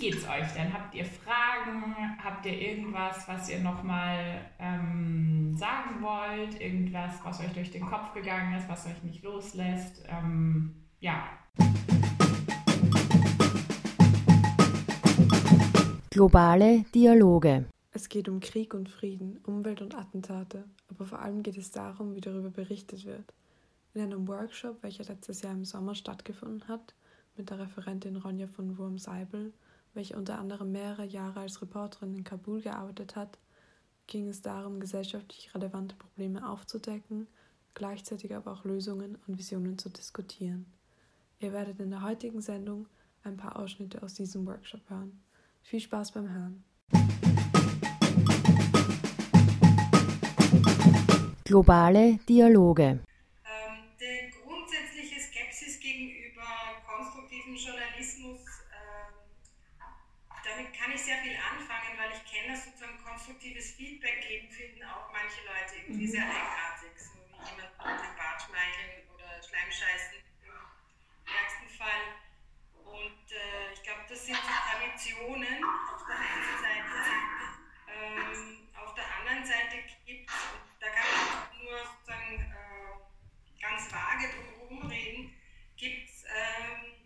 geht's euch denn? Habt ihr Fragen? Habt ihr irgendwas, was ihr nochmal ähm, sagen wollt? Irgendwas, was euch durch den Kopf gegangen ist, was euch nicht loslässt? Ähm, ja. Globale Dialoge. Es geht um Krieg und Frieden, Umwelt und Attentate, aber vor allem geht es darum, wie darüber berichtet wird. In einem Workshop, welcher letztes Jahr im Sommer stattgefunden hat, mit der Referentin Ronja von Wurm-Seibel, welche unter anderem mehrere Jahre als Reporterin in Kabul gearbeitet hat, ging es darum, gesellschaftlich relevante Probleme aufzudecken, gleichzeitig aber auch Lösungen und Visionen zu diskutieren. Ihr werdet in der heutigen Sendung ein paar Ausschnitte aus diesem Workshop hören. Viel Spaß beim Hören. Globale Dialoge. Ähm, die grundsätzliche Skepsis gegenüber konstruktivem Journalismus, ähm, damit kann ich sehr viel anfangen, weil ich kenne sozusagen konstruktives Feedback geben, finden auch manche Leute irgendwie sehr eigenartig, so wie jemand mit dem Bart schmeicheln oder Schleimscheißen im ärgsten Fall. Und äh, ich glaube, das sind so Traditionen auf der einen Seite. Ähm, auf der anderen Seite gibt es, da kann man nur sozusagen äh, ganz vage drum reden, gibt es ähm,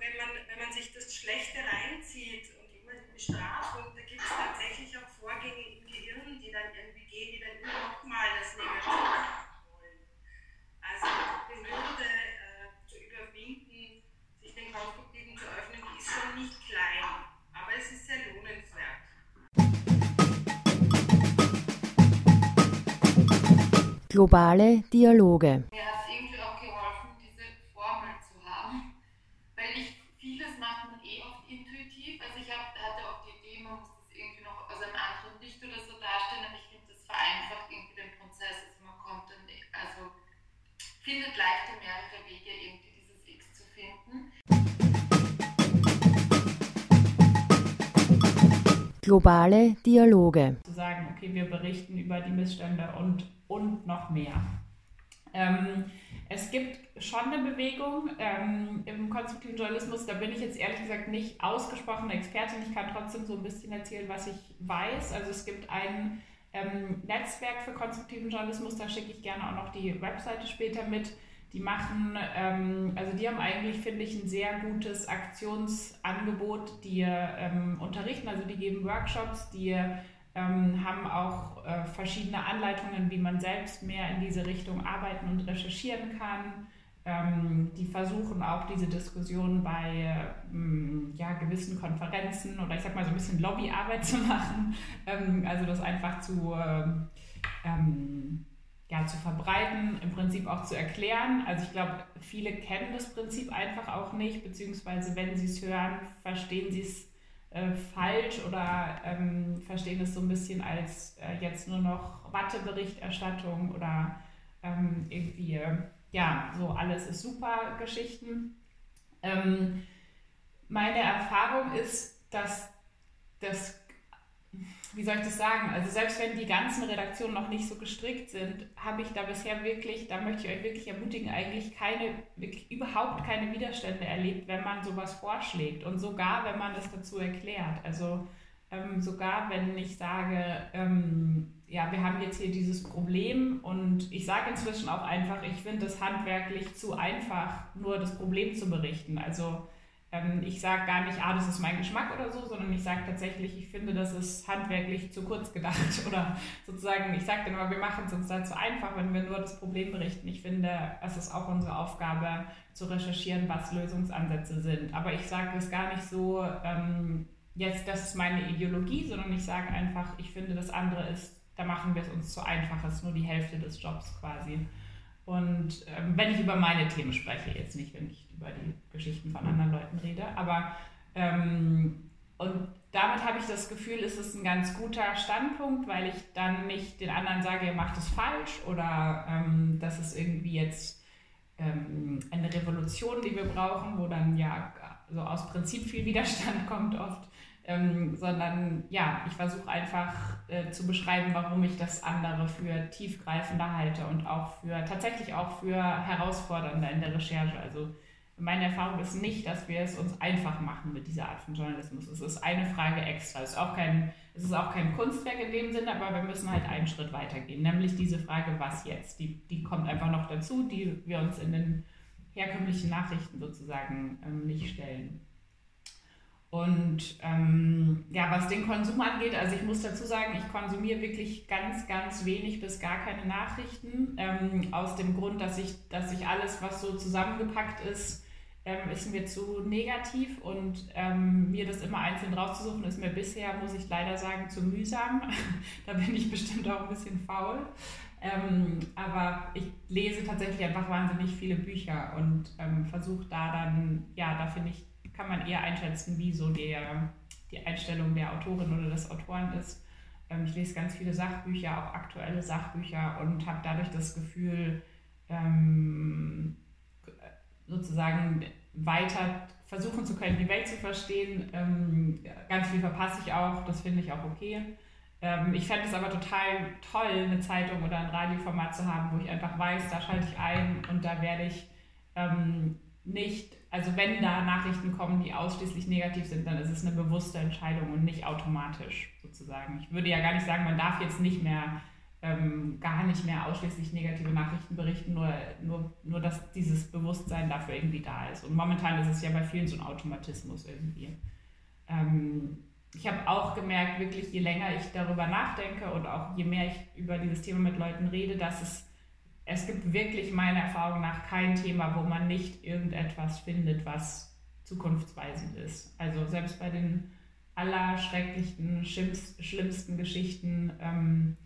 wenn, man, wenn man sich das Schlechte reinzieht Globale Dialoge. Mir hat es irgendwie auch geholfen, diese Formel zu haben, weil ich vieles macht man eh oft intuitiv. Also ich hab, hatte auch die Idee, man muss das irgendwie noch aus einem anderen Licht oder so darstellen, aber ich finde, das vereinfacht irgendwie den Prozess. Also man kommt dann, also findet leichter mehrere Wege, irgendwie dieses X zu finden. Globale Dialoge. Zu sagen, okay, wir berichten über die Missstände und, und noch mehr. Ähm, es gibt schon eine Bewegung ähm, im konstruktiven Journalismus, da bin ich jetzt ehrlich gesagt nicht ausgesprochene Expertin. Ich kann trotzdem so ein bisschen erzählen, was ich weiß. Also es gibt ein ähm, Netzwerk für konstruktiven Journalismus, da schicke ich gerne auch noch die Webseite später mit. Die machen, ähm, also die haben eigentlich, finde ich, ein sehr gutes Aktionsangebot, die ähm, unterrichten, also die geben Workshops, die ähm, haben auch äh, verschiedene Anleitungen, wie man selbst mehr in diese Richtung arbeiten und recherchieren kann. Ähm, die versuchen auch diese Diskussion bei ähm, ja, gewissen Konferenzen oder ich sag mal so ein bisschen Lobbyarbeit zu machen, ähm, also das einfach zu ähm, ja, zu verbreiten, im Prinzip auch zu erklären. Also ich glaube, viele kennen das Prinzip einfach auch nicht, beziehungsweise wenn sie es hören, verstehen sie es äh, falsch oder ähm, verstehen es so ein bisschen als äh, jetzt nur noch Watteberichterstattung oder ähm, irgendwie, ja, so alles ist super Geschichten. Ähm, meine Erfahrung ist, dass das wie soll ich das sagen? Also selbst wenn die ganzen Redaktionen noch nicht so gestrickt sind, habe ich da bisher wirklich, da möchte ich euch wirklich ermutigen, eigentlich keine, wirklich überhaupt keine Widerstände erlebt, wenn man sowas vorschlägt und sogar wenn man das dazu erklärt. Also ähm, sogar wenn ich sage, ähm, ja, wir haben jetzt hier dieses Problem und ich sage inzwischen auch einfach, ich finde es handwerklich zu einfach, nur das Problem zu berichten. Also ich sage gar nicht, ah, das ist mein Geschmack oder so, sondern ich sage tatsächlich, ich finde, das ist handwerklich zu kurz gedacht. Oder sozusagen, ich sage dann immer, wir machen es uns da zu einfach, wenn wir nur das Problem berichten. Ich finde, es ist auch unsere Aufgabe, zu recherchieren, was Lösungsansätze sind. Aber ich sage es gar nicht so, ähm, jetzt, das ist meine Ideologie, sondern ich sage einfach, ich finde, das andere ist, da machen wir es uns zu einfach, es ist nur die Hälfte des Jobs quasi. Und ähm, wenn ich über meine Themen spreche, jetzt nicht, wenn ich über die Geschichten von anderen Leuten rede, aber ähm, und damit habe ich das Gefühl, ist es ein ganz guter Standpunkt, weil ich dann nicht den anderen sage, ihr macht es falsch oder ähm, das ist irgendwie jetzt ähm, eine Revolution, die wir brauchen, wo dann ja so aus Prinzip viel Widerstand kommt oft, ähm, sondern ja, ich versuche einfach äh, zu beschreiben, warum ich das andere für tiefgreifender halte und auch für tatsächlich auch für herausfordernder in der Recherche. Also Meine Erfahrung ist nicht, dass wir es uns einfach machen mit dieser Art von Journalismus. Es ist eine Frage extra. Es ist auch kein, es ist auch kein Kunstwerk in dem Sinne, aber wir müssen halt einen Schritt weitergehen. Nämlich diese Frage, was jetzt? Die, die kommt einfach noch dazu, die wir uns in den herkömmlichen Nachrichten sozusagen ähm, nicht stellen. Und ähm, ja, was den Konsum angeht, also ich muss dazu sagen, ich konsumiere wirklich ganz, ganz wenig bis gar keine Nachrichten. Ähm, aus dem Grund, dass ich, dass ich alles, was so zusammengepackt ist, ähm, ist mir zu negativ und ähm, mir das immer einzeln rauszusuchen, ist mir bisher, muss ich leider sagen, zu mühsam. da bin ich bestimmt auch ein bisschen faul. Ähm, aber ich lese tatsächlich einfach wahnsinnig viele Bücher und ähm, versuche da dann, ja, da finde ich kann man eher einschätzen, wie so der, die Einstellung der Autorin oder des Autoren ist. Ähm, ich lese ganz viele Sachbücher, auch aktuelle Sachbücher und habe dadurch das Gefühl, ähm, sozusagen weiter versuchen zu können, die Welt zu verstehen. Ähm, ganz viel verpasse ich auch, das finde ich auch okay. Ähm, ich fände es aber total toll, eine Zeitung oder ein Radioformat zu haben, wo ich einfach weiß, da schalte ich ein und da werde ich ähm, nicht, also wenn da Nachrichten kommen, die ausschließlich negativ sind, dann ist es eine bewusste Entscheidung und nicht automatisch sozusagen. Ich würde ja gar nicht sagen, man darf jetzt nicht mehr, ähm, gar nicht mehr ausschließlich negative Nachrichten berichten, nur, nur, nur dass dieses Bewusstsein dafür irgendwie da ist. Und momentan ist es ja bei vielen so ein Automatismus irgendwie. Ähm, ich habe auch gemerkt, wirklich je länger ich darüber nachdenke und auch je mehr ich über dieses Thema mit Leuten rede, dass es es gibt wirklich meiner Erfahrung nach kein Thema, wo man nicht irgendetwas findet, was zukunftsweisend ist. Also selbst bei den allerschrecklichsten, schlimmsten Geschichten, ähm,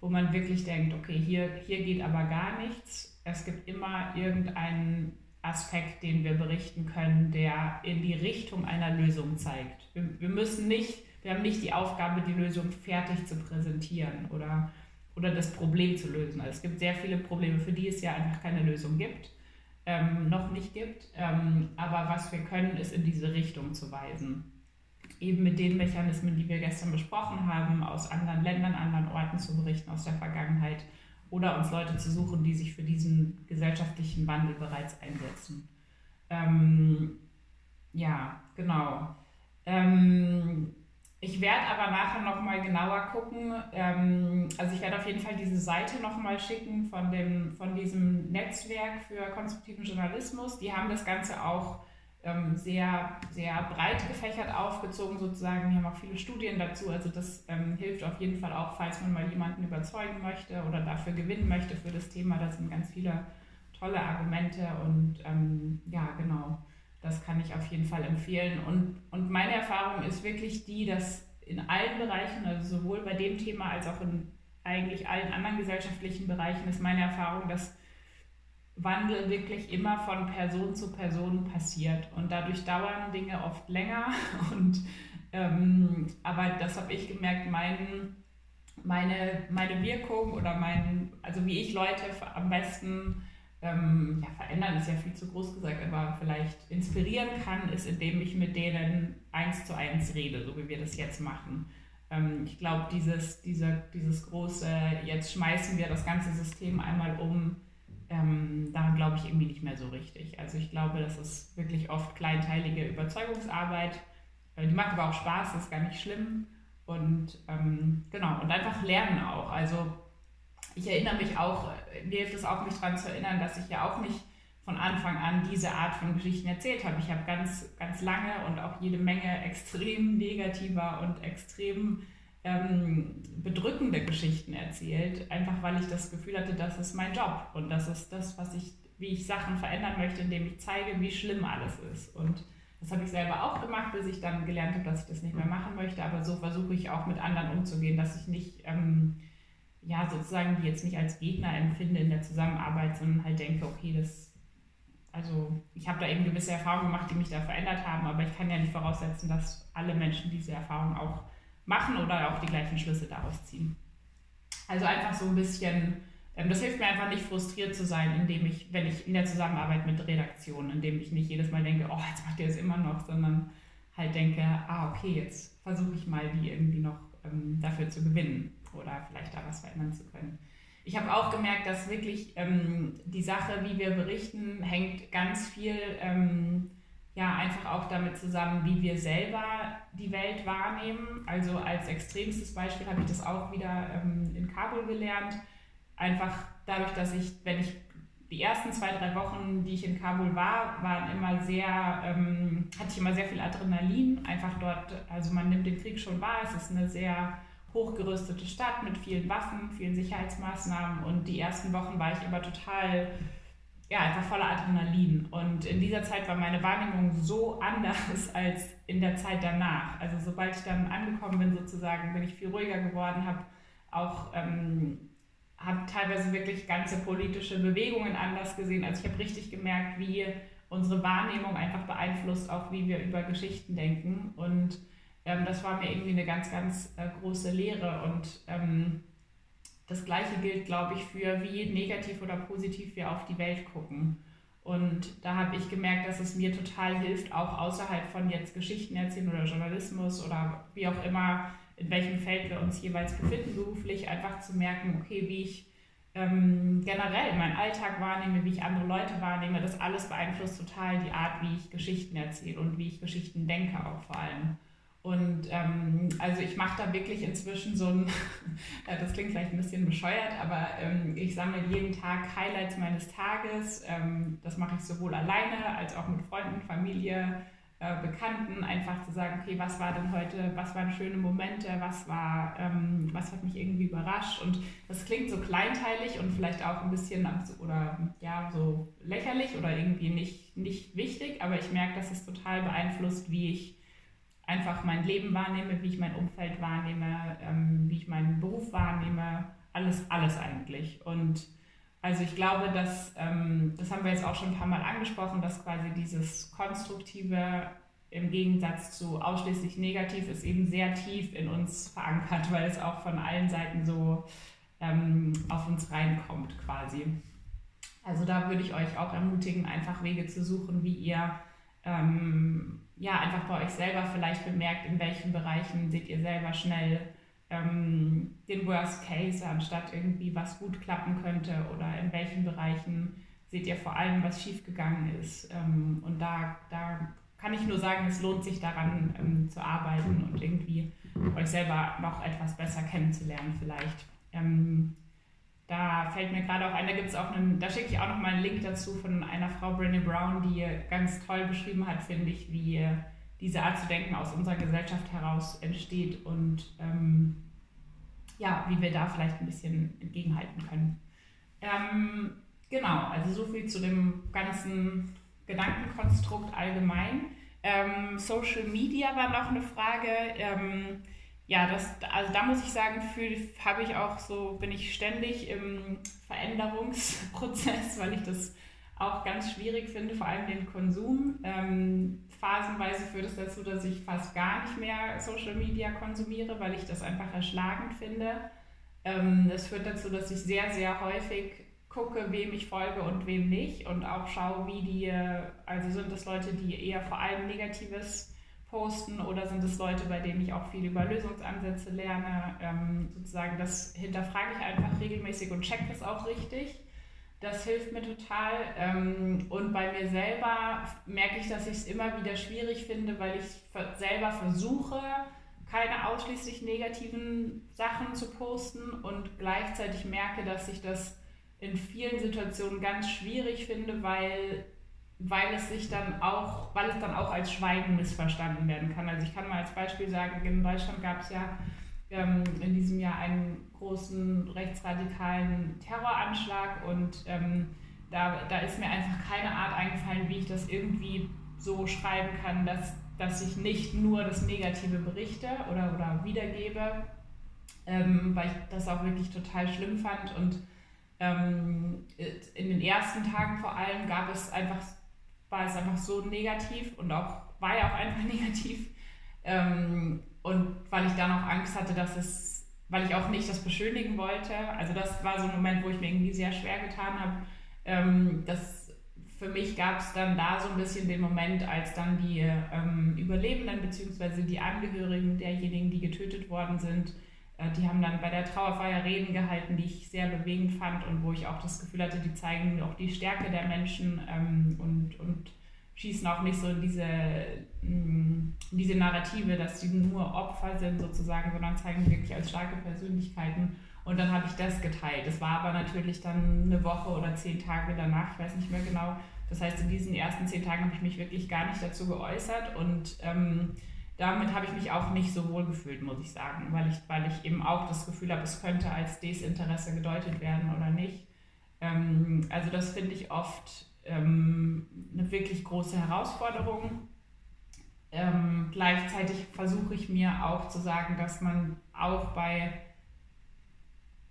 wo man wirklich denkt, okay, hier, hier geht aber gar nichts. Es gibt immer irgendeinen Aspekt, den wir berichten können, der in die Richtung einer Lösung zeigt. Wir, wir müssen nicht, wir haben nicht die Aufgabe, die Lösung fertig zu präsentieren oder oder das Problem zu lösen. Also es gibt sehr viele Probleme, für die es ja einfach keine Lösung gibt, ähm, noch nicht gibt. Ähm, aber was wir können, ist in diese Richtung zu weisen. Eben mit den Mechanismen, die wir gestern besprochen haben, aus anderen Ländern, anderen Orten zu berichten, aus der Vergangenheit oder uns Leute zu suchen, die sich für diesen gesellschaftlichen Wandel bereits einsetzen. Ähm, ja, genau. Ähm, ich werde aber nachher nochmal genauer gucken. Ähm, also ich werde auf jeden Fall diese Seite nochmal schicken von, dem, von diesem Netzwerk für konstruktiven Journalismus. Die haben das Ganze auch ähm, sehr, sehr breit gefächert aufgezogen sozusagen. Die haben auch viele Studien dazu. Also das ähm, hilft auf jeden Fall auch, falls man mal jemanden überzeugen möchte oder dafür gewinnen möchte für das Thema. Da sind ganz viele tolle Argumente und ähm, ja, genau das kann ich auf jeden Fall empfehlen. Und, und meine Erfahrung ist wirklich die, dass in allen Bereichen, also sowohl bei dem Thema als auch in eigentlich allen anderen gesellschaftlichen Bereichen, ist meine Erfahrung, dass Wandel wirklich immer von Person zu Person passiert. Und dadurch dauern Dinge oft länger. Und, ähm, aber das habe ich gemerkt, mein, meine, meine Wirkung oder mein, also wie ich Leute am besten ähm, ja, verändern ist ja viel zu groß gesagt, aber vielleicht inspirieren kann, ist, indem ich mit denen eins zu eins rede, so wie wir das jetzt machen. Ähm, ich glaube, dieses, diese, dieses große, jetzt schmeißen wir das ganze System einmal um, ähm, daran glaube ich irgendwie nicht mehr so richtig. Also ich glaube, das ist wirklich oft kleinteilige Überzeugungsarbeit. Äh, die macht aber auch Spaß, das ist gar nicht schlimm. Und ähm, genau, und einfach lernen auch. Also ich erinnere mich auch, mir hilft es auch, mich daran zu erinnern, dass ich ja auch nicht von Anfang an diese Art von Geschichten erzählt habe. Ich habe ganz, ganz lange und auch jede Menge extrem negativer und extrem ähm, bedrückende Geschichten erzählt, einfach weil ich das Gefühl hatte, das ist mein Job und das ist das, was ich, wie ich Sachen verändern möchte, indem ich zeige, wie schlimm alles ist. Und das habe ich selber auch gemacht, bis ich dann gelernt habe, dass ich das nicht mehr machen möchte. Aber so versuche ich auch mit anderen umzugehen, dass ich nicht ähm, ja, sozusagen die jetzt nicht als Gegner empfinde in der Zusammenarbeit, sondern halt denke, okay, das, also ich habe da eben gewisse Erfahrungen gemacht, die mich da verändert haben, aber ich kann ja nicht voraussetzen, dass alle Menschen diese Erfahrungen auch machen oder auch die gleichen Schlüsse daraus ziehen. Also einfach so ein bisschen, ähm, das hilft mir einfach nicht frustriert zu sein, indem ich, wenn ich in der Zusammenarbeit mit Redaktionen, indem ich nicht jedes Mal denke, oh, jetzt macht ihr es immer noch, sondern halt denke, ah, okay, jetzt versuche ich mal, die irgendwie noch ähm, dafür zu gewinnen oder vielleicht da was verändern zu können. ich habe auch gemerkt, dass wirklich ähm, die Sache, wie wir berichten, hängt ganz viel ähm, ja einfach auch damit zusammen, wie wir selber die Welt wahrnehmen. Also als extremstes Beispiel habe ich das auch wieder ähm, in Kabul gelernt. Einfach dadurch, dass ich, wenn ich die ersten zwei, drei Wochen, die ich in Kabul war, waren immer sehr, ähm, hatte ich immer sehr viel Adrenalin. Einfach dort, also man nimmt den Krieg schon wahr. Es ist eine sehr hochgerüstete Stadt mit vielen Waffen, vielen Sicherheitsmaßnahmen. Und die ersten Wochen war ich immer total ja, einfach voller Adrenalin. Und in dieser Zeit war meine Wahrnehmung so anders als in der Zeit danach. Also sobald ich dann angekommen bin, sozusagen, bin ich viel ruhiger geworden, habe auch ähm, habe teilweise wirklich ganze politische Bewegungen anders gesehen. Also ich habe richtig gemerkt, wie unsere Wahrnehmung einfach beeinflusst, auch wie wir über Geschichten denken. Und ähm, das war mir irgendwie eine ganz, ganz äh, große Lehre. Und ähm, das Gleiche gilt, glaube ich, für wie negativ oder positiv wir auf die Welt gucken. Und da habe ich gemerkt, dass es mir total hilft, auch außerhalb von jetzt Geschichten erzählen oder Journalismus oder wie auch immer, in welchem Feld wir uns jeweils befinden beruflich, einfach zu merken, okay, wie ich ähm, generell meinen Alltag wahrnehme, wie ich andere Leute wahrnehme, das alles beeinflusst total die Art, wie ich Geschichten erzähle und wie ich Geschichten denke auch vor allem. Und ähm, also ich mache da wirklich inzwischen so ein, das klingt vielleicht ein bisschen bescheuert, aber ähm, ich sammle jeden Tag Highlights meines Tages. Ähm, das mache ich sowohl alleine als auch mit Freunden, Familie, äh, Bekannten, einfach zu sagen, okay, was war denn heute, was waren schöne Momente, was war, ähm, was hat mich irgendwie überrascht. Und das klingt so kleinteilig und vielleicht auch ein bisschen oder ja, so lächerlich oder irgendwie nicht, nicht wichtig, aber ich merke, dass es total beeinflusst, wie ich einfach mein Leben wahrnehme, wie ich mein Umfeld wahrnehme, ähm, wie ich meinen Beruf wahrnehme, alles, alles eigentlich. Und also ich glaube, dass, ähm, das haben wir jetzt auch schon ein paar Mal angesprochen, dass quasi dieses Konstruktive im Gegensatz zu ausschließlich negativ ist eben sehr tief in uns verankert, weil es auch von allen Seiten so ähm, auf uns reinkommt quasi. Also da würde ich euch auch ermutigen, einfach Wege zu suchen, wie ihr ähm, ja, einfach bei euch selber vielleicht bemerkt, in welchen Bereichen seht ihr selber schnell ähm, den Worst Case, anstatt irgendwie was gut klappen könnte oder in welchen Bereichen seht ihr vor allem, was schiefgegangen ist. Ähm, und da, da kann ich nur sagen, es lohnt sich daran ähm, zu arbeiten und irgendwie euch selber noch etwas besser kennenzulernen vielleicht. Da fällt mir gerade auch ein, da gibt es auch einen, da schicke ich auch noch mal einen Link dazu von einer Frau, Brené Brown, die ganz toll beschrieben hat, finde ich, wie diese Art zu denken aus unserer Gesellschaft heraus entsteht und ähm, ja, wie wir da vielleicht ein bisschen entgegenhalten können. Ähm, genau, also so viel zu dem ganzen Gedankenkonstrukt allgemein. Ähm, Social Media war noch eine Frage. Ähm, ja, das, also da muss ich sagen, habe ich auch so, bin ich ständig im Veränderungsprozess, weil ich das auch ganz schwierig finde, vor allem den Konsum. Ähm, phasenweise führt es dazu, dass ich fast gar nicht mehr Social Media konsumiere, weil ich das einfach erschlagend finde. Ähm, führt dazu, dass ich sehr, sehr häufig gucke, wem ich folge und wem nicht und auch schaue, wie die, also sind das Leute, die eher vor allem Negatives posten oder sind es Leute, bei denen ich auch viel über Lösungsansätze lerne? Ähm, sozusagen, das hinterfrage ich einfach regelmäßig und check das auch richtig. Das hilft mir total. Ähm, und bei mir selber merke ich, dass ich es immer wieder schwierig finde, weil ich selber versuche, keine ausschließlich negativen Sachen zu posten und gleichzeitig merke, dass ich das in vielen Situationen ganz schwierig finde, weil weil es sich dann auch, weil es dann auch als Schweigen missverstanden werden kann. Also ich kann mal als Beispiel sagen, in Deutschland gab es ja ähm, in diesem Jahr einen großen rechtsradikalen Terroranschlag und ähm, da, da ist mir einfach keine Art eingefallen, wie ich das irgendwie so schreiben kann, dass, dass ich nicht nur das Negative berichte oder, oder wiedergebe, ähm, weil ich das auch wirklich total schlimm fand und ähm, in den ersten Tagen vor allem gab es einfach war es einfach so negativ und auch war ja auch einfach negativ. Ähm, und weil ich dann auch Angst hatte, dass es, weil ich auch nicht das beschönigen wollte, also das war so ein Moment, wo ich mir irgendwie sehr schwer getan habe. Ähm, das, für mich gab es dann da so ein bisschen den Moment, als dann die ähm, Überlebenden bzw. die Angehörigen derjenigen, die getötet worden sind, die haben dann bei der Trauerfeier Reden gehalten, die ich sehr bewegend fand und wo ich auch das Gefühl hatte, die zeigen auch die Stärke der Menschen ähm, und, und schießen auch nicht so in diese, in diese Narrative, dass sie nur Opfer sind sozusagen, sondern zeigen wirklich als starke Persönlichkeiten. Und dann habe ich das geteilt. Das war aber natürlich dann eine Woche oder zehn Tage danach, ich weiß nicht mehr genau. Das heißt, in diesen ersten zehn Tagen habe ich mich wirklich gar nicht dazu geäußert und ähm, damit habe ich mich auch nicht so wohl gefühlt, muss ich sagen, weil ich, weil ich eben auch das Gefühl habe, es könnte als Desinteresse gedeutet werden oder nicht. Ähm, also das finde ich oft ähm, eine wirklich große Herausforderung. Ähm, gleichzeitig versuche ich mir auch zu sagen, dass man auch bei,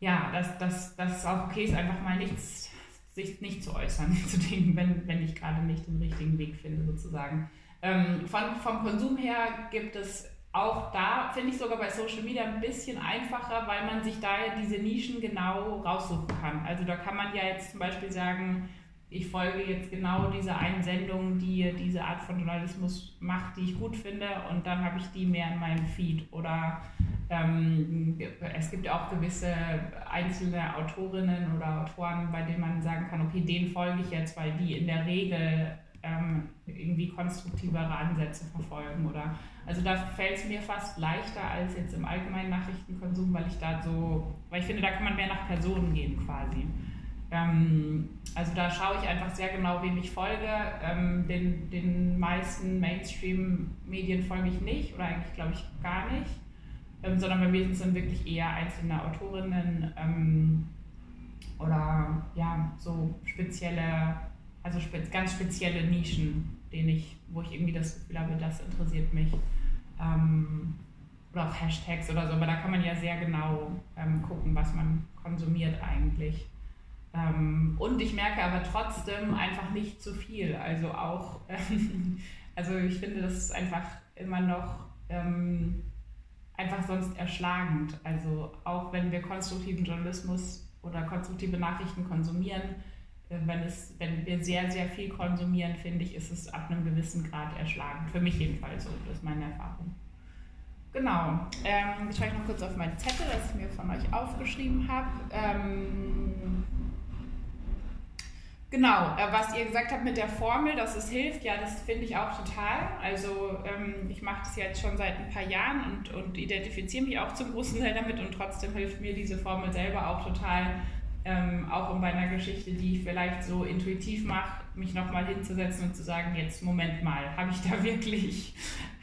ja, dass, dass, dass es auch okay ist, einfach mal nichts, sich nicht zu äußern zu Dingen, wenn, wenn ich gerade nicht den richtigen Weg finde, sozusagen. Ähm, von, vom Konsum her gibt es auch da, finde ich sogar bei Social Media ein bisschen einfacher, weil man sich da ja diese Nischen genau raussuchen kann. Also da kann man ja jetzt zum Beispiel sagen, ich folge jetzt genau dieser einen Sendung, die diese Art von Journalismus macht, die ich gut finde, und dann habe ich die mehr in meinem Feed. Oder ähm, es gibt auch gewisse einzelne Autorinnen oder Autoren, bei denen man sagen kann, okay, denen folge ich jetzt, weil die in der Regel ähm, irgendwie konstruktivere Ansätze verfolgen. Oder also da fällt es mir fast leichter als jetzt im allgemeinen Nachrichtenkonsum, weil ich da so, weil ich finde, da kann man mehr nach Personen gehen quasi. Ähm, also da schaue ich einfach sehr genau, wem ich folge. Ähm, den, den meisten Mainstream-Medien folge ich nicht oder eigentlich glaube ich gar nicht, ähm, sondern bei mir sind es dann wirklich eher einzelne Autorinnen ähm, oder ja, so spezielle, also ganz spezielle Nischen, denen ich, wo ich irgendwie das Gefühl habe, das interessiert mich. Ähm, oder auch Hashtags oder so, aber da kann man ja sehr genau ähm, gucken, was man konsumiert eigentlich. Ähm, und ich merke aber trotzdem einfach nicht zu viel. Also auch, also ich finde, das ist einfach immer noch ähm, einfach sonst erschlagend. Also auch wenn wir konstruktiven Journalismus oder konstruktive Nachrichten konsumieren, wenn, es, wenn wir sehr, sehr viel konsumieren, finde ich, ist es ab einem gewissen Grad erschlagend. Für mich jedenfalls so, das ist meine Erfahrung. Genau. Ähm, ich schaue noch kurz auf meinen Zettel, das ich mir von euch aufgeschrieben habe. Ähm, Genau, äh, was ihr gesagt habt mit der Formel, dass es hilft, ja, das finde ich auch total. Also ähm, ich mache das jetzt schon seit ein paar Jahren und, und identifiziere mich auch zum großen Teil damit und trotzdem hilft mir diese Formel selber auch total, ähm, auch um bei einer Geschichte, die ich vielleicht so intuitiv mache, mich nochmal hinzusetzen und zu sagen, jetzt Moment mal, habe ich da wirklich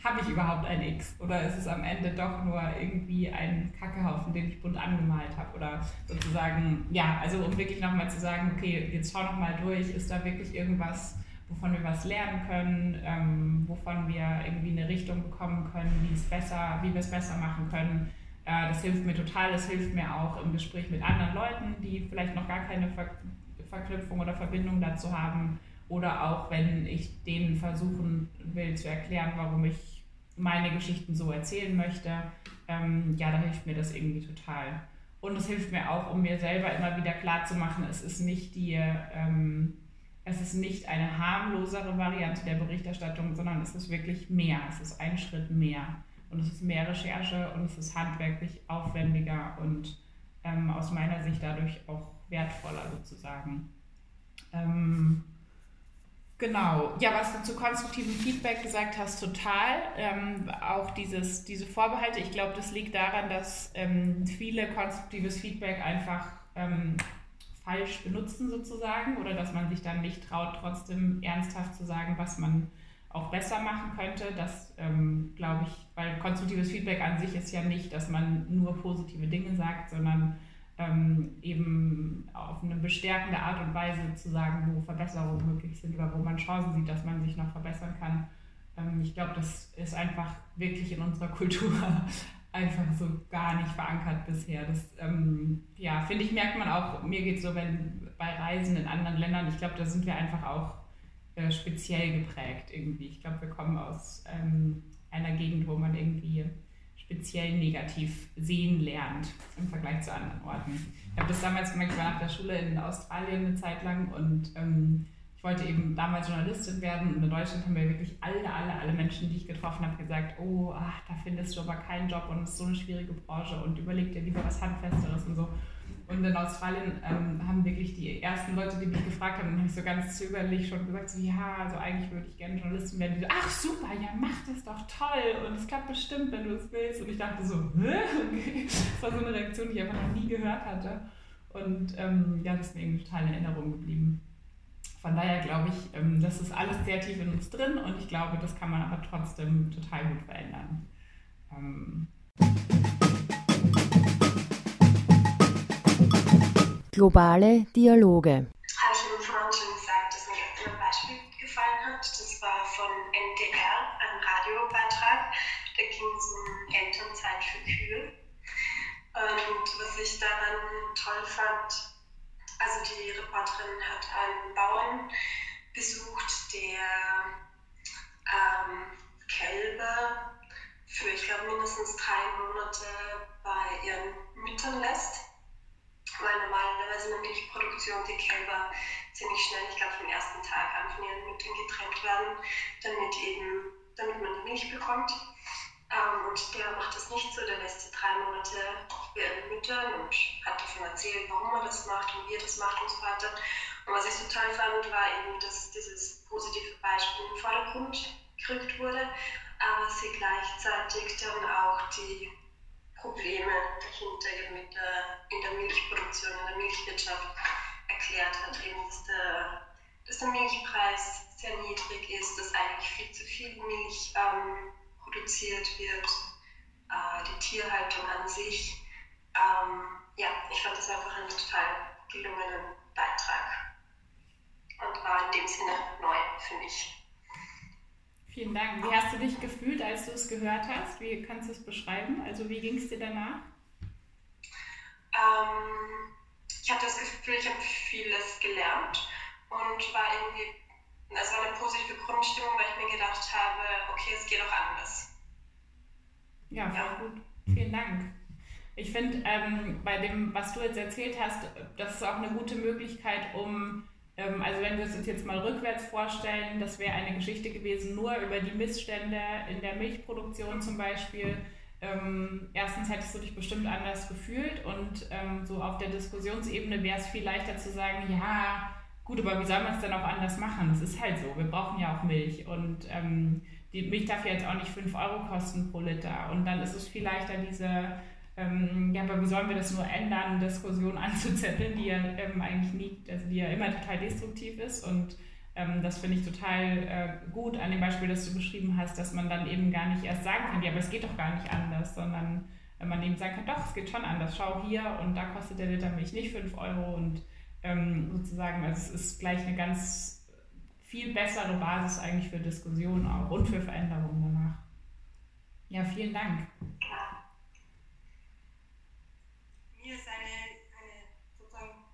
habe ich überhaupt ein X? Oder ist es am Ende doch nur irgendwie ein Kackehaufen, den ich bunt angemalt habe? Oder sozusagen, ja, also um wirklich nochmal zu sagen, okay, jetzt schau nochmal durch, ist da wirklich irgendwas, wovon wir was lernen können, ähm, wovon wir irgendwie eine Richtung bekommen können, wie es besser, wie wir es besser machen können. Äh, das hilft mir total, das hilft mir auch im Gespräch mit anderen Leuten, die vielleicht noch gar keine Ver Verknüpfung oder Verbindung dazu haben. Oder auch wenn ich denen versuchen will zu erklären, warum ich meine Geschichten so erzählen möchte, ähm, ja, da hilft mir das irgendwie total. Und es hilft mir auch, um mir selber immer wieder klarzumachen, es ist nicht die, ähm, es ist nicht eine harmlosere Variante der Berichterstattung, sondern es ist wirklich mehr. Es ist ein Schritt mehr. Und es ist mehr Recherche und es ist handwerklich aufwendiger und ähm, aus meiner Sicht dadurch auch wertvoller sozusagen. Ähm, Genau, ja, was du zu konstruktivem Feedback gesagt hast, total. Ähm, auch dieses, diese Vorbehalte, ich glaube, das liegt daran, dass ähm, viele konstruktives Feedback einfach ähm, falsch benutzen sozusagen oder dass man sich dann nicht traut, trotzdem ernsthaft zu sagen, was man auch besser machen könnte. Das ähm, glaube ich, weil konstruktives Feedback an sich ist ja nicht, dass man nur positive Dinge sagt, sondern ähm, eben auf eine bestärkende Art und Weise zu sagen, wo Verbesserungen möglich sind oder wo man Chancen sieht, dass man sich noch verbessern kann. Ähm, ich glaube, das ist einfach wirklich in unserer Kultur einfach so gar nicht verankert bisher. Das, ähm, ja, finde ich, merkt man auch, mir geht es so, wenn bei Reisen in anderen Ländern, ich glaube, da sind wir einfach auch äh, speziell geprägt irgendwie. Ich glaube, wir kommen aus ähm, einer Gegend, wo man irgendwie speziell negativ sehen lernt im Vergleich zu anderen Orten. Ich habe das damals gemerkt, ich war nach der Schule in Australien eine Zeit lang und ähm, ich wollte eben damals Journalistin werden und in Deutschland haben mir wirklich alle, alle, alle Menschen, die ich getroffen habe, gesagt, oh, ach, da findest du aber keinen Job und es ist so eine schwierige Branche und überleg dir lieber was Handfesteres und so. Und in Australien ähm, haben wirklich die ersten Leute, die mich gefragt haben, habe ich so ganz zögerlich schon gesagt, so, ja, also eigentlich würde ich gerne Journalistin werden. Die so, ach super, ja, mach das doch toll und es klappt bestimmt, wenn du es willst. Und ich dachte so? Das war so eine Reaktion, die ich einfach noch nie gehört hatte. Und ähm, ja, das ist mir irgendwie total in Erinnerung geblieben. Von daher glaube ich, ähm, das ist alles sehr tief in uns drin und ich glaube, das kann man aber trotzdem total gut verändern. Globale Dialoge. Habe ich einem Freund schon gesagt, dass mir ein Beispiel gefallen hat. Das war von NDR, ein Radiobeitrag. Da ging es um Elternzeit für Kühe. Und was ich daran toll fand, also die Reporterin hat einen Bauern besucht, der ähm, Kälber für, ich glaube, mindestens drei Monate bei ihren Müttern lässt. Weil normalerweise in der Milchproduktion die Kälber ziemlich schnell, ich glaube, vom ersten Tag an von ihren Müttern getrennt werden, damit eben, damit man die Milch bekommt. Ähm, und der macht das nicht so, der lässt sie drei Monate bei ihren Müttern und hat davon erzählt, warum er das macht und wie er das macht und so weiter. Und was ich total fand, war eben, dass dieses positive Beispiel im Vordergrund gerückt wurde, aber sie gleichzeitig dann auch die Probleme dahinter mit der, in der Milchproduktion, in der Milchwirtschaft erklärt hat, eben, dass der, dass der Milchpreis sehr niedrig ist, dass eigentlich viel zu viel Milch ähm, produziert wird, äh, die Tierhaltung an sich. Ähm, ja, ich fand das einfach einen total gelungenen Beitrag und war in dem Sinne neu für mich. Vielen Dank. Wie hast du dich gefühlt, als du es gehört hast? Wie kannst du es beschreiben? Also wie ging es dir danach? Ähm, ich hatte das Gefühl, ich habe vieles gelernt und war irgendwie es war eine positive Grundstimmung, weil ich mir gedacht habe, okay, es geht auch anders. Ja, voll ja. gut. Vielen Dank. Ich finde, ähm, bei dem, was du jetzt erzählt hast, das ist auch eine gute Möglichkeit, um, also wenn wir es uns jetzt mal rückwärts vorstellen, das wäre eine Geschichte gewesen, nur über die Missstände in der Milchproduktion zum Beispiel. Ähm, erstens hättest du dich bestimmt anders gefühlt und ähm, so auf der Diskussionsebene wäre es viel leichter zu sagen, ja, Gut, aber wie soll man es denn auch anders machen? Das ist halt so. Wir brauchen ja auch Milch und ähm, die Milch darf ja jetzt auch nicht 5 Euro kosten pro Liter. Und dann ist es viel leichter, diese, ähm, ja, aber wie sollen wir das nur ändern, Diskussion anzuzetteln, die ja ähm, eigentlich nie, also die ja immer total destruktiv ist. Und ähm, das finde ich total äh, gut an dem Beispiel, das du beschrieben hast, dass man dann eben gar nicht erst sagen kann, ja, aber es geht doch gar nicht anders, sondern wenn man eben sagen kann, doch, es geht schon anders. Schau hier und da kostet der Liter Milch nicht 5 Euro und ähm, sozusagen, also es ist gleich eine ganz viel bessere Basis eigentlich für Diskussionen auch und für Veränderungen danach. Ja, vielen Dank. Mir ist eine, eine, sozusagen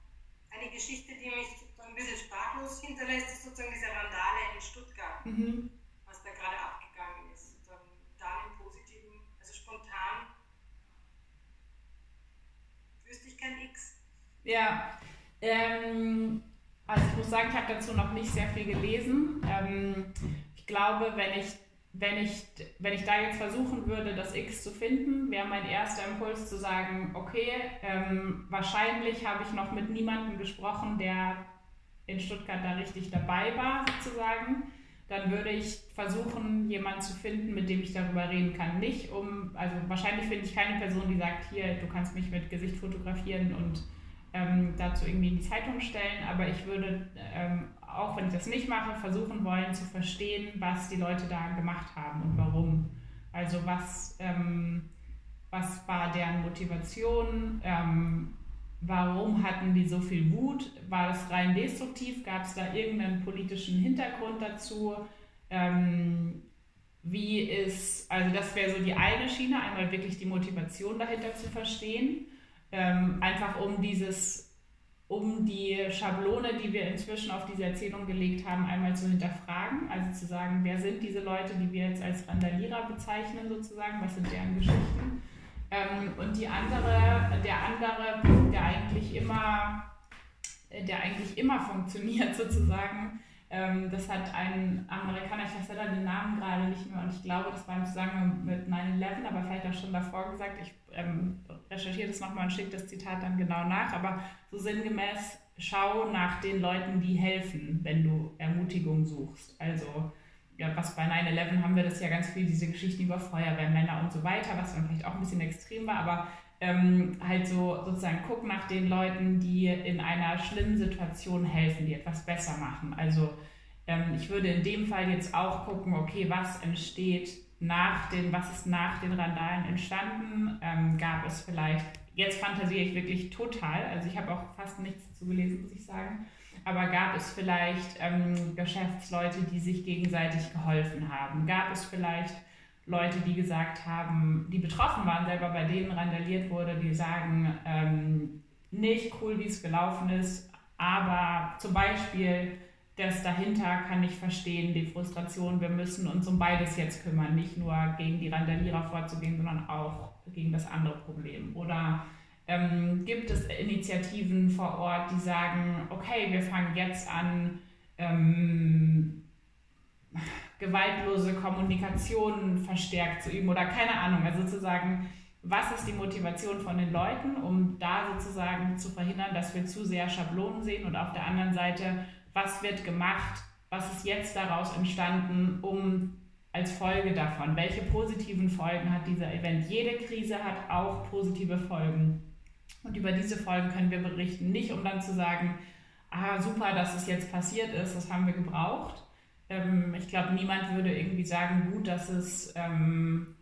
eine Geschichte, die mich sozusagen ein bisschen sprachlos hinterlässt, ist sozusagen diese Randale in Stuttgart, mhm. was da gerade abgegangen ist. Sozusagen da im Positiven, also spontan wüsste ich kein X. Ja, ähm, also ich muss sagen, ich habe dazu noch nicht sehr viel gelesen. Ähm, ich glaube, wenn ich, wenn, ich, wenn ich da jetzt versuchen würde, das X zu finden, wäre mein erster Impuls zu sagen, okay, ähm, wahrscheinlich habe ich noch mit niemandem gesprochen, der in Stuttgart da richtig dabei war, sozusagen. Dann würde ich versuchen, jemanden zu finden, mit dem ich darüber reden kann. Nicht um, also wahrscheinlich finde ich keine Person, die sagt, hier, du kannst mich mit Gesicht fotografieren und ähm, dazu irgendwie in die Zeitung stellen, aber ich würde, ähm, auch wenn ich das nicht mache, versuchen wollen zu verstehen, was die Leute da gemacht haben und warum. Also was, ähm, was war deren Motivation, ähm, warum hatten die so viel Wut, war das rein destruktiv, gab es da irgendeinen politischen Hintergrund dazu, ähm, wie ist, also das wäre so die eine Schiene, einmal wirklich die Motivation dahinter zu verstehen. Ähm, einfach um dieses, um die Schablone, die wir inzwischen auf diese Erzählung gelegt haben, einmal zu hinterfragen. Also zu sagen, wer sind diese Leute, die wir jetzt als Randalierer bezeichnen sozusagen, was sind deren Geschichten. Ähm, und die andere, der andere der eigentlich immer, der eigentlich immer funktioniert sozusagen, Ähm, das hat ein Amerikaner, ich weiß leider den Namen gerade nicht mehr und ich glaube, das war im Zusammenhang mit 9-11, aber vielleicht auch schon davor gesagt. Ich ähm, recherchiere das nochmal und schicke das Zitat dann genau nach, aber so sinngemäß, schau nach den Leuten, die helfen, wenn du Ermutigung suchst. Also ja, was bei 9-11 haben wir das ja ganz viel, diese Geschichten über Feuerwehrmänner und so weiter, was dann vielleicht auch ein bisschen extrem war, aber ähm, halt so sozusagen guck nach den Leuten, die in einer schlimmen Situation helfen, die etwas besser machen. Also ähm, ich würde in dem Fall jetzt auch gucken, okay, was entsteht nach den, was ist nach den Randalen entstanden? Ähm, gab es vielleicht, jetzt fantasiere ich wirklich total, also ich habe auch fast nichts dazu gelesen, muss ich sagen, aber gab es vielleicht ähm, Geschäftsleute, die sich gegenseitig geholfen haben? Gab es vielleicht Leute, die gesagt haben, die betroffen waren, selber bei denen randaliert wurde, die sagen, ähm, nicht cool, wie es gelaufen ist, aber zum Beispiel das dahinter kann ich verstehen, die Frustration, wir müssen uns um beides jetzt kümmern, nicht nur gegen die Randalierer vorzugehen, sondern auch gegen das andere Problem. Oder ähm, gibt es Initiativen vor Ort, die sagen, okay, wir fangen jetzt an, ähm, gewaltlose Kommunikation verstärkt zu üben oder keine Ahnung, also sozusagen, was ist die Motivation von den Leuten, um da sozusagen zu verhindern, dass wir zu sehr Schablonen sehen und auf der anderen Seite, was wird gemacht, was ist jetzt daraus entstanden, um als Folge davon, welche positiven Folgen hat dieser Event. Jede Krise hat auch positive Folgen und über diese Folgen können wir berichten, nicht um dann zu sagen, ah super, dass es jetzt passiert ist, das haben wir gebraucht, ähm, ich glaube, niemand würde irgendwie sagen, gut, dass es ähm,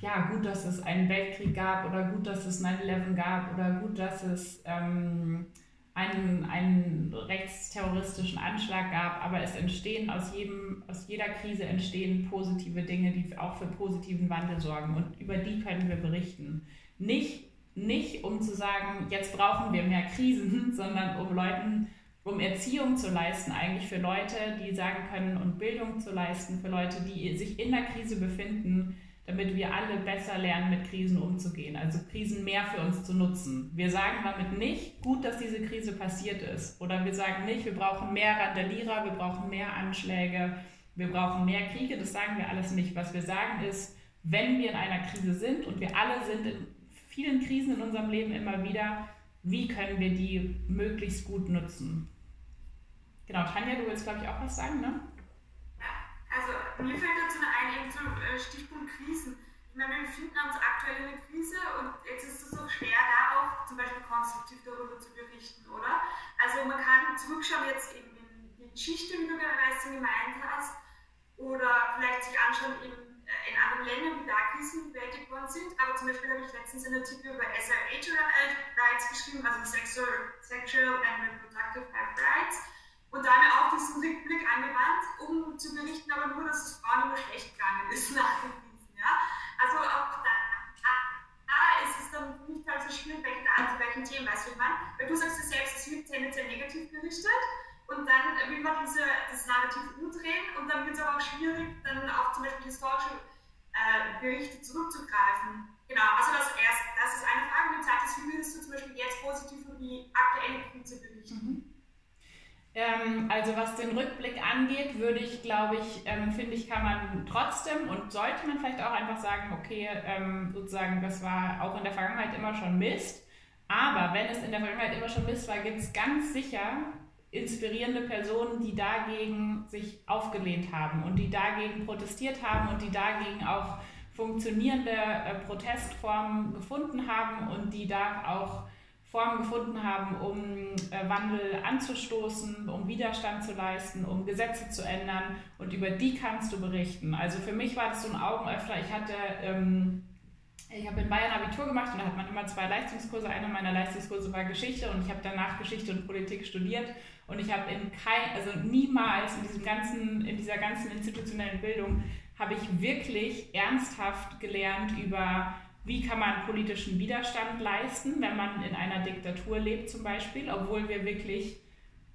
ja, gut, dass es einen Weltkrieg gab oder gut, dass es 9-11 gab oder gut, dass es ähm, einen, einen rechtsterroristischen Anschlag gab, aber es entstehen aus, jedem, aus jeder Krise entstehen positive Dinge, die auch für positiven Wandel sorgen und über die können wir berichten. Nicht, nicht um zu sagen, jetzt brauchen wir mehr Krisen, sondern um Leuten um Erziehung zu leisten, eigentlich für Leute, die sagen können, und Bildung zu leisten, für Leute, die sich in der Krise befinden, damit wir alle besser lernen, mit Krisen umzugehen, also Krisen mehr für uns zu nutzen. Wir sagen damit nicht, gut, dass diese Krise passiert ist, oder wir sagen nicht, wir brauchen mehr Randalierer, wir brauchen mehr Anschläge, wir brauchen mehr Kriege, das sagen wir alles nicht. Was wir sagen ist, wenn wir in einer Krise sind, und wir alle sind in vielen Krisen in unserem Leben immer wieder, wie können wir die möglichst gut nutzen? Genau, Tanja, du willst, glaube ich, auch was sagen, ne? Ja, also mir fällt dazu ein, eben zum äh, Stichpunkt Krisen. Ich meine, wir befinden uns aktuell in einer Krise und jetzt ist es so schwer, da auch zum Beispiel konstruktiv darüber zu berichten, oder? Also man kann zurückschauen jetzt eben in die Geschichte, wie du gerade gemeint hast, oder vielleicht sich anschauen in, äh, in anderen Ländern, wie da Krisen bewältigt worden sind. Aber zum Beispiel habe ich letztens einen Artikel über SRH Rights geschrieben, also Sexual, Sexual and Reproductive Rights und da haben wir auch diesen Rückblick angewandt, um zu berichten, aber nur, dass es Frauen immer schlecht gegangen ist nach den Krisen. Ja? Also auch da, da ist es dann nicht halt so schwierig, welchen Art, zu welchen Themen, weißt du, man? Weil du sagst ja selbst, es wird tendenziell negativ berichtet und dann will man diese, das Narrativ umdrehen und dann wird es aber auch schwierig, dann auf zum Beispiel historische äh, Berichte zurückzugreifen. Genau, also das, erst, das ist eine Frage. Die zweite ist, wie würdest du zum Beispiel jetzt positiv über die aktuelle Krise berichten? Mhm. Ähm, also was den Rückblick angeht, würde ich, glaube ich, ähm, finde ich, kann man trotzdem und sollte man vielleicht auch einfach sagen, okay, ähm, sozusagen, das war auch in der Vergangenheit immer schon Mist. Aber wenn es in der Vergangenheit immer schon Mist war, gibt es ganz sicher inspirierende Personen, die dagegen sich aufgelehnt haben und die dagegen protestiert haben und die dagegen auch funktionierende äh, Protestformen gefunden haben und die da auch Formen gefunden haben, um äh, Wandel anzustoßen, um Widerstand zu leisten, um Gesetze zu ändern und über die kannst du berichten. Also für mich war das so ein Augenöffner. Ich hatte, ähm, ich habe in Bayern Abitur gemacht und da hat man immer zwei Leistungskurse. Einer meiner Leistungskurse war Geschichte und ich habe danach Geschichte und Politik studiert und ich habe in kein, also niemals in diesem ganzen, in dieser ganzen institutionellen Bildung habe ich wirklich ernsthaft gelernt über wie kann man politischen Widerstand leisten, wenn man in einer Diktatur lebt zum Beispiel, obwohl wir wirklich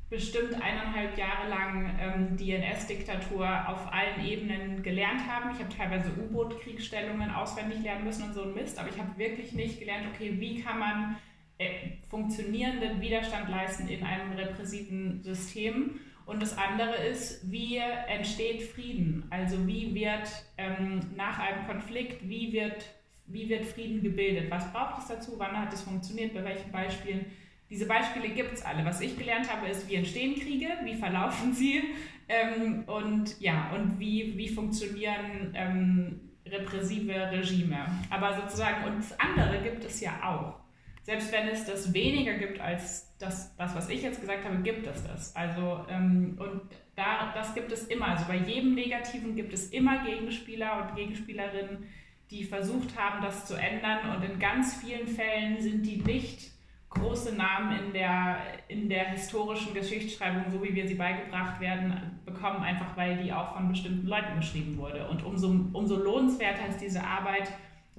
bestimmt eineinhalb Jahre lang ähm, die NS-Diktatur auf allen Ebenen gelernt haben. Ich habe teilweise U-Boot-Kriegsstellungen auswendig lernen müssen und so ein Mist, aber ich habe wirklich nicht gelernt, okay, wie kann man äh, funktionierenden Widerstand leisten in einem repressiven System. Und das andere ist, wie entsteht Frieden? Also wie wird ähm, nach einem Konflikt, wie wird, wie wird Frieden gebildet? Was braucht es dazu? Wann hat es funktioniert? Bei welchen Beispielen? Diese Beispiele gibt es alle. Was ich gelernt habe, ist, wie entstehen Kriege, wie verlaufen sie ähm, und, ja, und wie, wie funktionieren ähm, repressive Regime. Aber sozusagen, und das andere gibt es ja auch. Selbst wenn es das weniger gibt als das, das was ich jetzt gesagt habe, gibt es das. Also, ähm, und da, das gibt es immer. Also bei jedem Negativen gibt es immer Gegenspieler und Gegenspielerinnen, die versucht haben, das zu ändern. Und in ganz vielen Fällen sind die nicht große Namen in der, in der historischen Geschichtsschreibung, so wie wir sie beigebracht werden, bekommen, einfach weil die auch von bestimmten Leuten geschrieben wurde. Und umso, umso lohnenswerter ist diese Arbeit,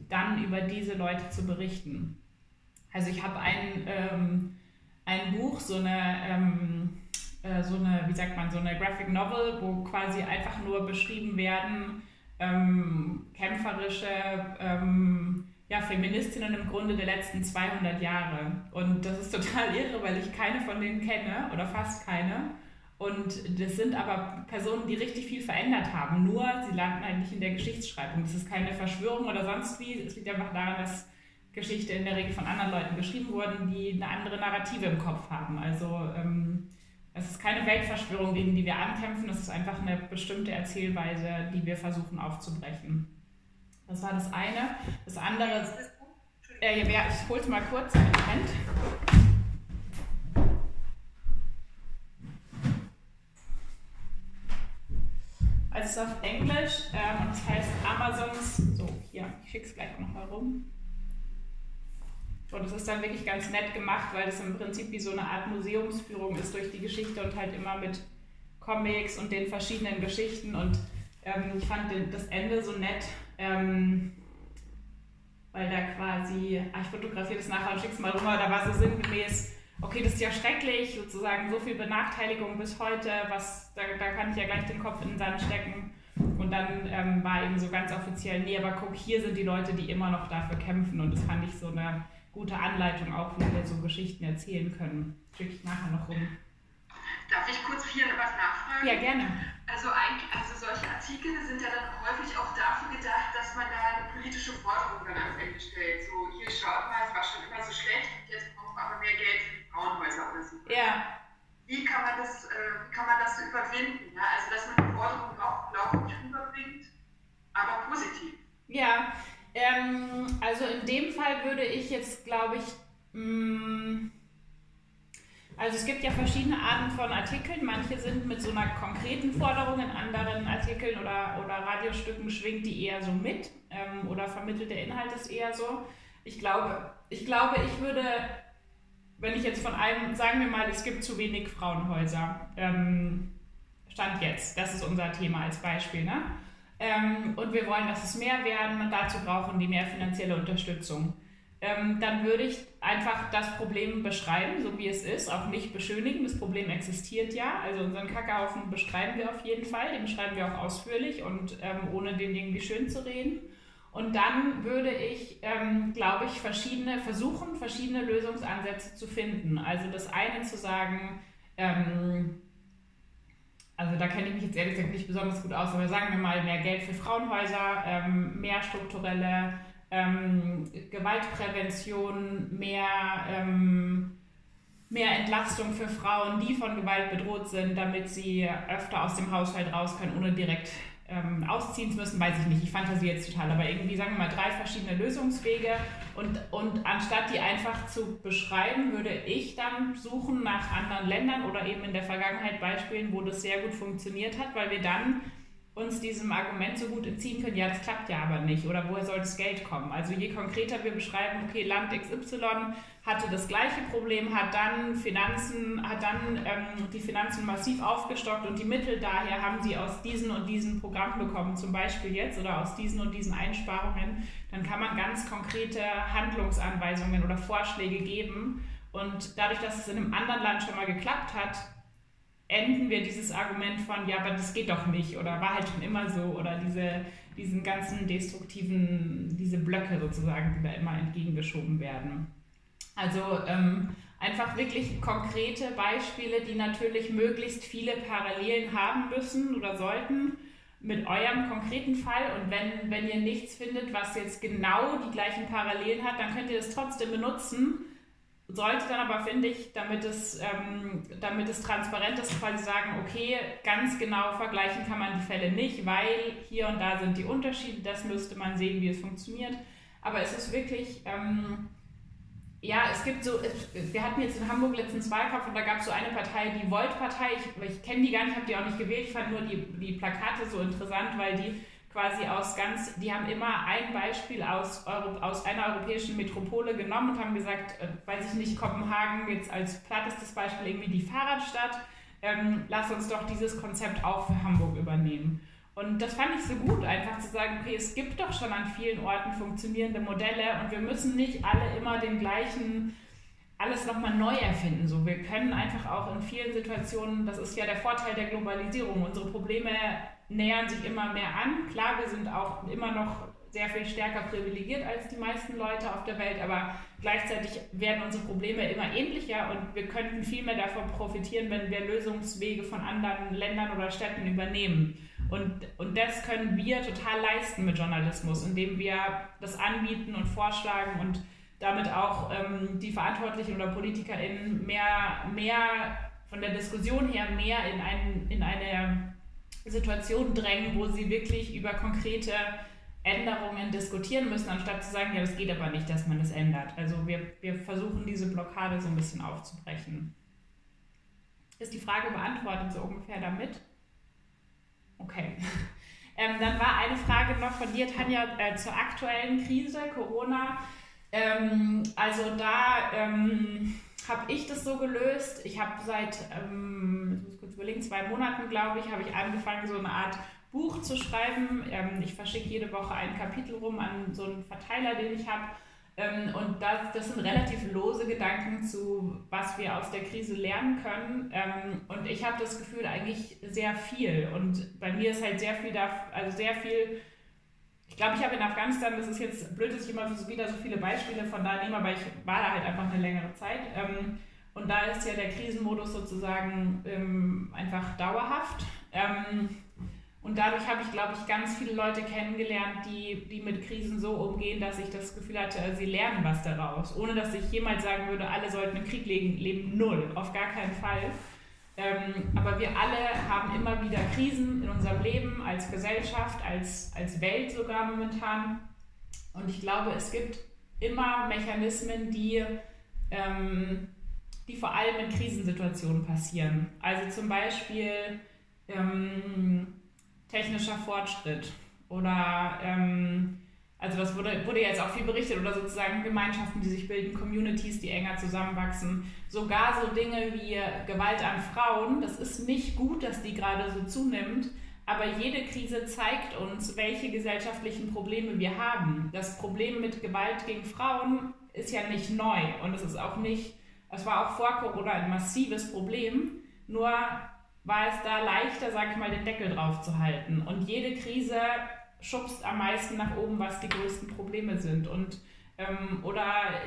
dann über diese Leute zu berichten. Also ich habe ein, ähm, ein Buch, so eine, ähm, äh, so eine, wie sagt man, so eine Graphic Novel, wo quasi einfach nur beschrieben werden, ähm, kämpferische ähm, ja, Feministinnen im Grunde der letzten 200 Jahre. Und das ist total irre, weil ich keine von denen kenne oder fast keine. Und das sind aber Personen, die richtig viel verändert haben. Nur sie landen halt nicht in der Geschichtsschreibung. Das ist keine Verschwörung oder sonst wie. Es liegt einfach daran, dass Geschichte in der Regel von anderen Leuten geschrieben wurden, die eine andere Narrative im Kopf haben. Also ähm, es ist keine Weltverschwörung, gegen die wir ankämpfen. Es ist einfach eine bestimmte Erzählweise, die wir versuchen aufzubrechen. Das war das eine. Das andere. Äh, ja, ich hol's mal kurz. Moment. Also es ist auf Englisch ähm, und es heißt Amazons. So, hier, ich schicke es gleich noch mal rum. Und es ist dann wirklich ganz nett gemacht, weil es im Prinzip wie so eine Art Museumsführung ist durch die Geschichte und halt immer mit Comics und den verschiedenen Geschichten. Und ähm, ich fand das Ende so nett, ähm, weil da quasi, ah, ich fotografiere das nachher und schicke es mal rüber, da war so sinngemäß, okay, das ist ja schrecklich, sozusagen so viel Benachteiligung bis heute, was, da, da kann ich ja gleich den Kopf in den Sand stecken. Und dann ähm, war eben so ganz offiziell, nee, aber guck, hier sind die Leute, die immer noch dafür kämpfen. Und das fand ich so eine gute Anleitung auch, wie wir so Geschichten erzählen können. Schicke ich nachher noch rum. Darf ich kurz hier was nachfragen? Ja, gerne. Also, also solche Artikel sind ja dann häufig auch dafür gedacht, dass man da eine politische Forderung dann ans Ende stellt. So, hier schaut mal, es war schon immer so schlecht, jetzt brauchen wir aber mehr Geld für die Frauenhäuser oder so. Ja. Wie kann man das, äh, kann man das so überwinden? Ja? Also, dass man die Forderung auch glaubwürdig rüberbringt, aber positiv. Ja, ähm, also in dem Fall würde ich jetzt, glaube ich, mh, mm, also es gibt ja verschiedene Arten von Artikeln. Manche sind mit so einer konkreten Forderung, in anderen Artikeln oder, oder Radiostücken schwingt die eher so mit ähm, oder vermittelt der Inhalt ist eher so. Ich glaube, ich glaube, ich würde, wenn ich jetzt von einem, sagen wir mal, es gibt zu wenig Frauenhäuser, ähm, Stand jetzt, das ist unser Thema als Beispiel, ne? Ähm, und wir wollen, dass es mehr werden und dazu brauchen die mehr finanzielle Unterstützung ähm, dann würde ich einfach das Problem beschreiben, so wie es ist, auch nicht beschönigen. Das Problem existiert ja. Also unseren Kackerhaufen beschreiben wir auf jeden Fall, den beschreiben wir auch ausführlich und ähm, ohne den irgendwie schön zu reden. Und dann würde ich, ähm, glaube ich, verschiedene versuchen, verschiedene Lösungsansätze zu finden. Also das eine zu sagen, ähm, also da kenne ich mich jetzt ehrlich gesagt nicht besonders gut aus, aber sagen wir mal mehr Geld für Frauenhäuser, ähm, mehr strukturelle ähm, Gewaltprävention, mehr, ähm, mehr Entlastung für Frauen, die von Gewalt bedroht sind, damit sie öfter aus dem Haushalt raus können, ohne direkt ähm, ausziehen zu müssen, weiß ich nicht, ich fantasiere jetzt total, aber irgendwie sagen wir mal drei verschiedene Lösungswege. Und, und anstatt die einfach zu beschreiben, würde ich dann suchen nach anderen Ländern oder eben in der Vergangenheit Beispielen, wo das sehr gut funktioniert hat, weil wir dann uns diesem Argument so gut entziehen können, ja, das klappt ja aber nicht oder woher soll das Geld kommen? Also je konkreter wir beschreiben, okay, Land XY hatte das gleiche Problem, hat dann Finanzen, hat dann ähm, die Finanzen massiv aufgestockt und die Mittel daher haben sie aus diesen und diesen Programmen bekommen, zum Beispiel jetzt oder aus diesen und diesen Einsparungen, dann kann man ganz konkrete Handlungsanweisungen oder Vorschläge geben und dadurch, dass es in einem anderen Land schon mal geklappt hat, enden wir dieses Argument von, ja, aber das geht doch nicht oder war halt schon immer so oder diese, diesen ganzen destruktiven, diese Blöcke sozusagen, die da immer entgegengeschoben werden. Also ähm, Einfach wirklich konkrete Beispiele, die natürlich möglichst viele Parallelen haben müssen oder sollten mit eurem konkreten Fall. Und wenn, wenn ihr nichts findet, was jetzt genau die gleichen Parallelen hat, dann könnt ihr das trotzdem benutzen. Sollte dann aber, finde ich, damit es, ähm, damit es transparent ist, quasi sagen, okay, ganz genau vergleichen kann man die Fälle nicht, weil hier und da sind die Unterschiede, das müsste man sehen, wie es funktioniert. Aber es ist wirklich, ähm, ja, es gibt so, wir hatten jetzt in Hamburg letztens Wahlkampf und da gab es so eine Partei, die Volt-Partei, ich, ich kenne die gar nicht, habe die auch nicht gewählt, ich fand nur die, die Plakate so interessant, weil die quasi aus ganz, die haben immer ein Beispiel aus, Euro, aus einer europäischen Metropole genommen und haben gesagt, äh, weiß ich nicht, Kopenhagen jetzt als plattestes Beispiel irgendwie die Fahrradstadt, ähm, lass uns doch dieses Konzept auch für Hamburg übernehmen. Und das fand ich so gut, einfach zu sagen, okay, es gibt doch schon an vielen Orten funktionierende Modelle und wir müssen nicht alle immer den gleichen, alles nochmal neu erfinden. So, wir können einfach auch in vielen Situationen, das ist ja der Vorteil der Globalisierung, unsere Probleme nähern sich immer mehr an. Klar, wir sind auch immer noch sehr viel stärker privilegiert als die meisten Leute auf der Welt, aber gleichzeitig werden unsere Probleme immer ähnlicher und wir könnten viel mehr davon profitieren, wenn wir Lösungswege von anderen Ländern oder Städten übernehmen. Und, und das können wir total leisten mit Journalismus, indem wir das anbieten und vorschlagen und damit auch ähm, die Verantwortlichen oder PolitikerInnen mehr, mehr von der Diskussion her mehr in, ein, in eine Situation drängen, wo sie wirklich über konkrete Änderungen diskutieren müssen, anstatt zu sagen, ja, das geht aber nicht, dass man das ändert. Also wir, wir versuchen diese Blockade so ein bisschen aufzubrechen. Ist die Frage beantwortet so ungefähr damit? Okay. Ähm, dann war eine Frage noch von dir, Tanja, äh, zur aktuellen Krise, Corona. Ähm, also da ähm, habe ich das so gelöst. Ich habe seit, ähm, muss kurz überlegen, zwei Monaten, glaube ich, habe ich angefangen, so eine Art Buch zu schreiben. Ähm, ich verschicke jede Woche ein Kapitel rum an so einen Verteiler, den ich habe. Ähm, und das, das sind relativ lose Gedanken zu, was wir aus der Krise lernen können. Ähm, und ich habe das Gefühl eigentlich sehr viel. Und bei mir ist halt sehr viel da, also sehr viel. Ich glaube, ich habe in Afghanistan, das ist jetzt blöd, dass ich immer wieder so viele Beispiele von da nehme, aber ich war da halt einfach eine längere Zeit. Ähm, und da ist ja der Krisenmodus sozusagen einfach dauerhaft. Und dadurch habe ich, glaube ich, ganz viele Leute kennengelernt, die, die mit Krisen so umgehen, dass ich das Gefühl hatte, sie lernen was daraus. Ohne dass ich jemals sagen würde, alle sollten im Krieg leben, leben null. Auf gar keinen Fall. Ähm, aber wir alle haben immer wieder Krisen in unserem Leben, als Gesellschaft, als, als Welt sogar momentan. Und ich glaube, es gibt immer Mechanismen, die, ähm, die vor allem in Krisensituationen passieren. Also zum Beispiel ähm, technischer Fortschritt oder ähm, also das wurde, wurde jetzt auch viel berichtet oder sozusagen Gemeinschaften, die sich bilden, Communities, die enger zusammenwachsen. Sogar so Dinge wie Gewalt an Frauen, das ist nicht gut, dass die gerade so zunimmt, aber jede Krise zeigt uns, welche gesellschaftlichen Probleme wir haben. Das Problem mit Gewalt gegen Frauen ist ja nicht neu und es ist auch nicht, es war auch vor Corona ein massives Problem, nur war es da leichter, sag ich mal, den Deckel drauf zu halten. Und jede Krise schubst am meisten nach oben, was die größten Probleme sind. Und, ähm, oder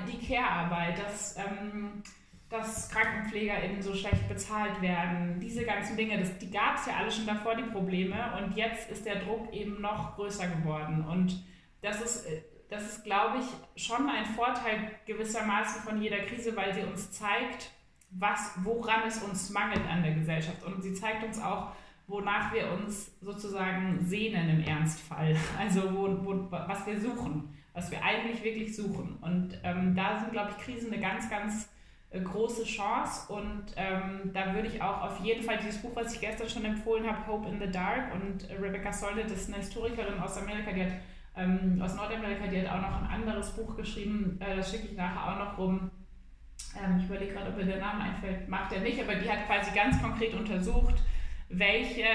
die Care-Arbeit, dass, ähm, dass KrankenpflegerInnen so schlecht bezahlt werden. Diese ganzen Dinge, das, die gab es ja alle schon davor, die Probleme. Und jetzt ist der Druck eben noch größer geworden. Und das ist, das ist, glaube ich, schon ein Vorteil gewissermaßen von jeder Krise, weil sie uns zeigt, was, woran es uns mangelt an der Gesellschaft. Und sie zeigt uns auch, wonach wir uns sozusagen sehnen im Ernstfall. Also wo, wo, was wir suchen, was wir eigentlich wirklich suchen. Und ähm, da sind, glaube ich, Krisen eine ganz, ganz äh, große Chance. Und ähm, da würde ich auch auf jeden Fall dieses Buch, was ich gestern schon empfohlen habe, Hope in the Dark. Und äh, Rebecca Solnit ist eine Historikerin aus Amerika, die hat ähm, aus Nordamerika, die hat auch noch ein anderes Buch geschrieben, äh, das schicke ich nachher auch noch rum ähm, ich überlege gerade, ob mir der Name einfällt, macht er nicht, aber die hat quasi ganz konkret untersucht, welche,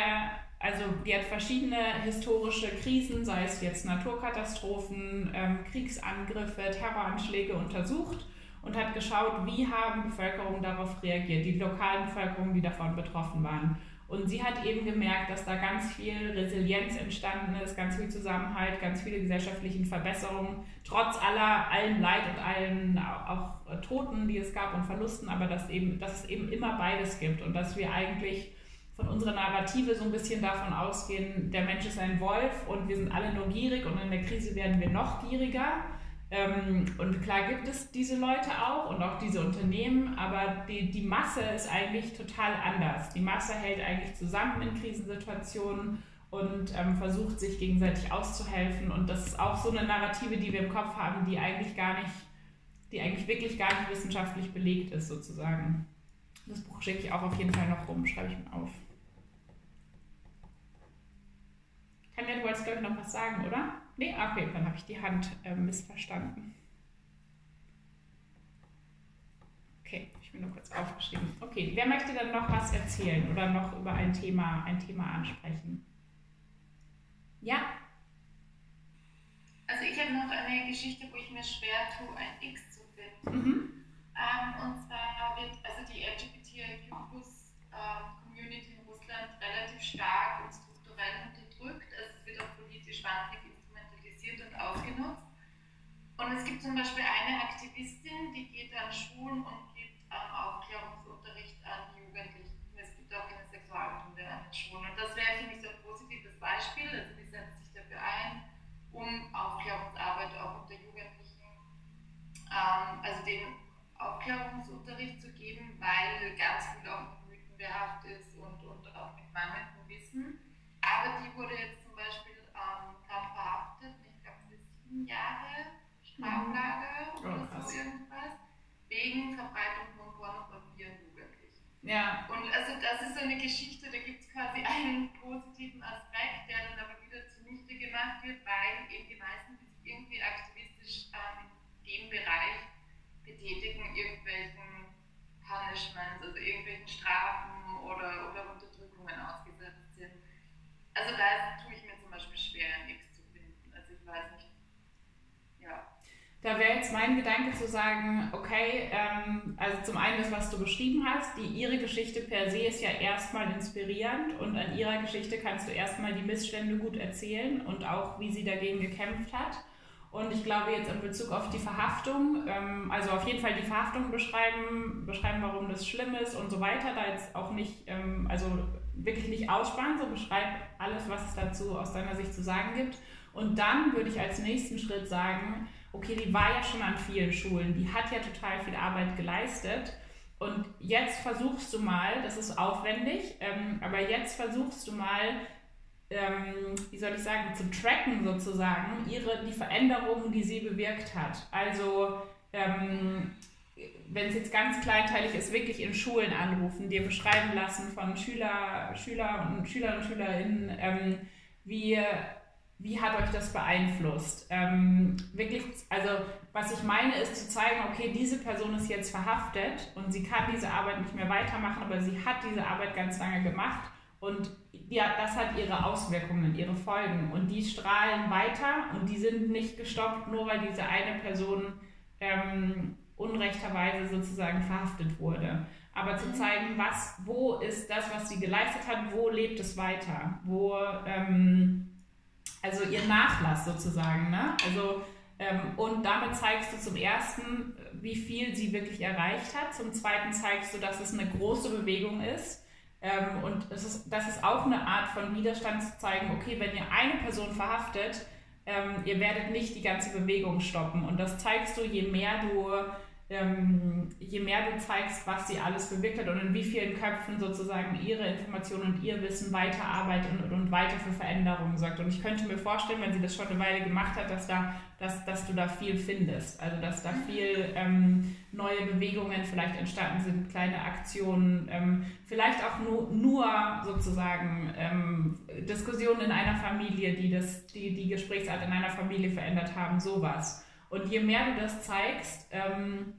also die hat verschiedene historische Krisen, sei es jetzt Naturkatastrophen, ähm, Kriegsangriffe, Terroranschläge untersucht und hat geschaut, wie haben Bevölkerungen darauf reagiert, die lokalen Bevölkerungen, die davon betroffen waren. Und sie hat eben gemerkt, dass da ganz viel Resilienz entstanden ist, ganz viel Zusammenhalt, ganz viele gesellschaftliche Verbesserungen, trotz aller allen Leid und allen auch Toten, die es gab und Verlusten, aber dass, eben, dass es eben immer beides gibt und dass wir eigentlich von unserer Narrative so ein bisschen davon ausgehen, der Mensch ist ein Wolf und wir sind alle nur gierig und in der Krise werden wir noch gieriger. Ähm, und klar gibt es diese Leute auch und auch diese Unternehmen, aber die, die Masse ist eigentlich total anders. Die Masse hält eigentlich zusammen in Krisensituationen und ähm, versucht sich gegenseitig auszuhelfen. Und das ist auch so eine Narrative, die wir im Kopf haben, die eigentlich gar nicht, die eigentlich wirklich gar nicht wissenschaftlich belegt ist, sozusagen. Das Buch schicke ich auch auf jeden Fall noch rum, schreibe ich mir auf. Tanja, du wolltest, glaube ich, noch was sagen, oder? Nee, okay, dann habe ich die Hand äh, missverstanden. Okay, ich bin nur kurz aufgeschrieben. Okay, wer möchte dann noch was erzählen oder noch über ein Thema, ein Thema ansprechen? Ja? Also ich habe noch eine Geschichte, wo ich mir schwer tue, ein X zu finden. Mhm. Ähm, und zwar wird also die LGBTIQ-Community ähm, in Russland relativ stark und strukturell unterdrückt. Also es wird auch politisch wahnsinnig instrumentalisiert und ausgenutzt. Und es gibt zum Beispiel eine Aktivistin, die geht an Schulen und gibt ähm, Aufklärungsunterricht an Jugendlichen. Es gibt auch eine Sexualkunde an Schulen. Und das wäre, finde ich, so ein positives Beispiel. Also die setzt sich dafür ein, um Aufklärungsarbeit auch unter Jugendlichen, ähm, also den Aufklärungsunterricht zu geben, weil ganz viel auch mit Mythen behaftet ist und, und auch mit mangelndem Wissen. Aber die wurde jetzt zum Beispiel ähm, gerade verhaftet, ich glaube für sieben Jahre Straflage mhm. oder oh, so irgendwas, wegen Verbreitung von Pornografie an Jugendlichen. Ja. Und also das ist so eine Geschichte, da gibt es quasi einen positiven Aspekt, der dann aber wieder zunichte gemacht wird, weil eben die meisten, die sich irgendwie aktivistisch ähm, in dem Bereich betätigen, irgendwelchen Punishments, also irgendwelchen Strafen oder, oder Unterdrückungen ausgesetzt sind. Also da tue ich mir zum Beispiel schwer, ein X zu finden. Also ich weiß nicht. Ja. Da wäre jetzt mein Gedanke zu sagen, okay, ähm, also zum einen das, was du beschrieben hast, die ihre Geschichte per se ist ja erstmal inspirierend und an ihrer Geschichte kannst du erstmal die Missstände gut erzählen und auch, wie sie dagegen gekämpft hat. Und ich glaube jetzt in Bezug auf die Verhaftung, ähm, also auf jeden Fall die Verhaftung beschreiben, beschreiben, warum das schlimm ist und so weiter, da jetzt auch nicht, ähm, also wirklich nicht aussparen, so beschreib alles, was es dazu aus deiner Sicht zu sagen gibt. Und dann würde ich als nächsten Schritt sagen, okay, die war ja schon an vielen Schulen, die hat ja total viel Arbeit geleistet. Und jetzt versuchst du mal, das ist aufwendig, ähm, aber jetzt versuchst du mal, ähm, wie soll ich sagen, zu tracken sozusagen, ihre, die Veränderungen, die sie bewirkt hat. Also ähm, wenn es jetzt ganz kleinteilig ist, wirklich in Schulen anrufen, dir beschreiben lassen von Schüler, Schüler und Schüler und Schülerinnen, ähm, wie, wie hat euch das beeinflusst? Ähm, wirklich, also was ich meine, ist zu zeigen, okay, diese Person ist jetzt verhaftet und sie kann diese Arbeit nicht mehr weitermachen, aber sie hat diese Arbeit ganz lange gemacht und ja, das hat ihre Auswirkungen, ihre Folgen und die strahlen weiter und die sind nicht gestoppt, nur weil diese eine Person ähm, unrechterweise sozusagen verhaftet wurde. Aber zu mhm. zeigen, was, wo ist das, was sie geleistet hat, wo lebt es weiter, wo, ähm, also ihr Nachlass sozusagen, ne? Also, ähm, und damit zeigst du zum ersten, wie viel sie wirklich erreicht hat. Zum zweiten zeigst du, dass es eine große Bewegung ist. Ähm, und es ist, das ist auch eine Art von Widerstand zu zeigen, okay, wenn ihr eine Person verhaftet, ähm, ihr werdet nicht die ganze Bewegung stoppen. Und das zeigst du, je mehr du ähm, je mehr du zeigst, was sie alles bewirkt hat und in wie vielen Köpfen sozusagen ihre Informationen und ihr Wissen weiterarbeitet und, und weiter für Veränderungen sorgt. Und ich könnte mir vorstellen, wenn sie das schon eine Weile gemacht hat, dass, da, dass, dass du da viel findest. Also dass da viel ähm, neue Bewegungen vielleicht entstanden sind, kleine Aktionen, ähm, vielleicht auch nur, nur sozusagen ähm, Diskussionen in einer Familie, die das, die, die Gesprächsart in einer Familie verändert haben, sowas. Und je mehr du das zeigst, ähm,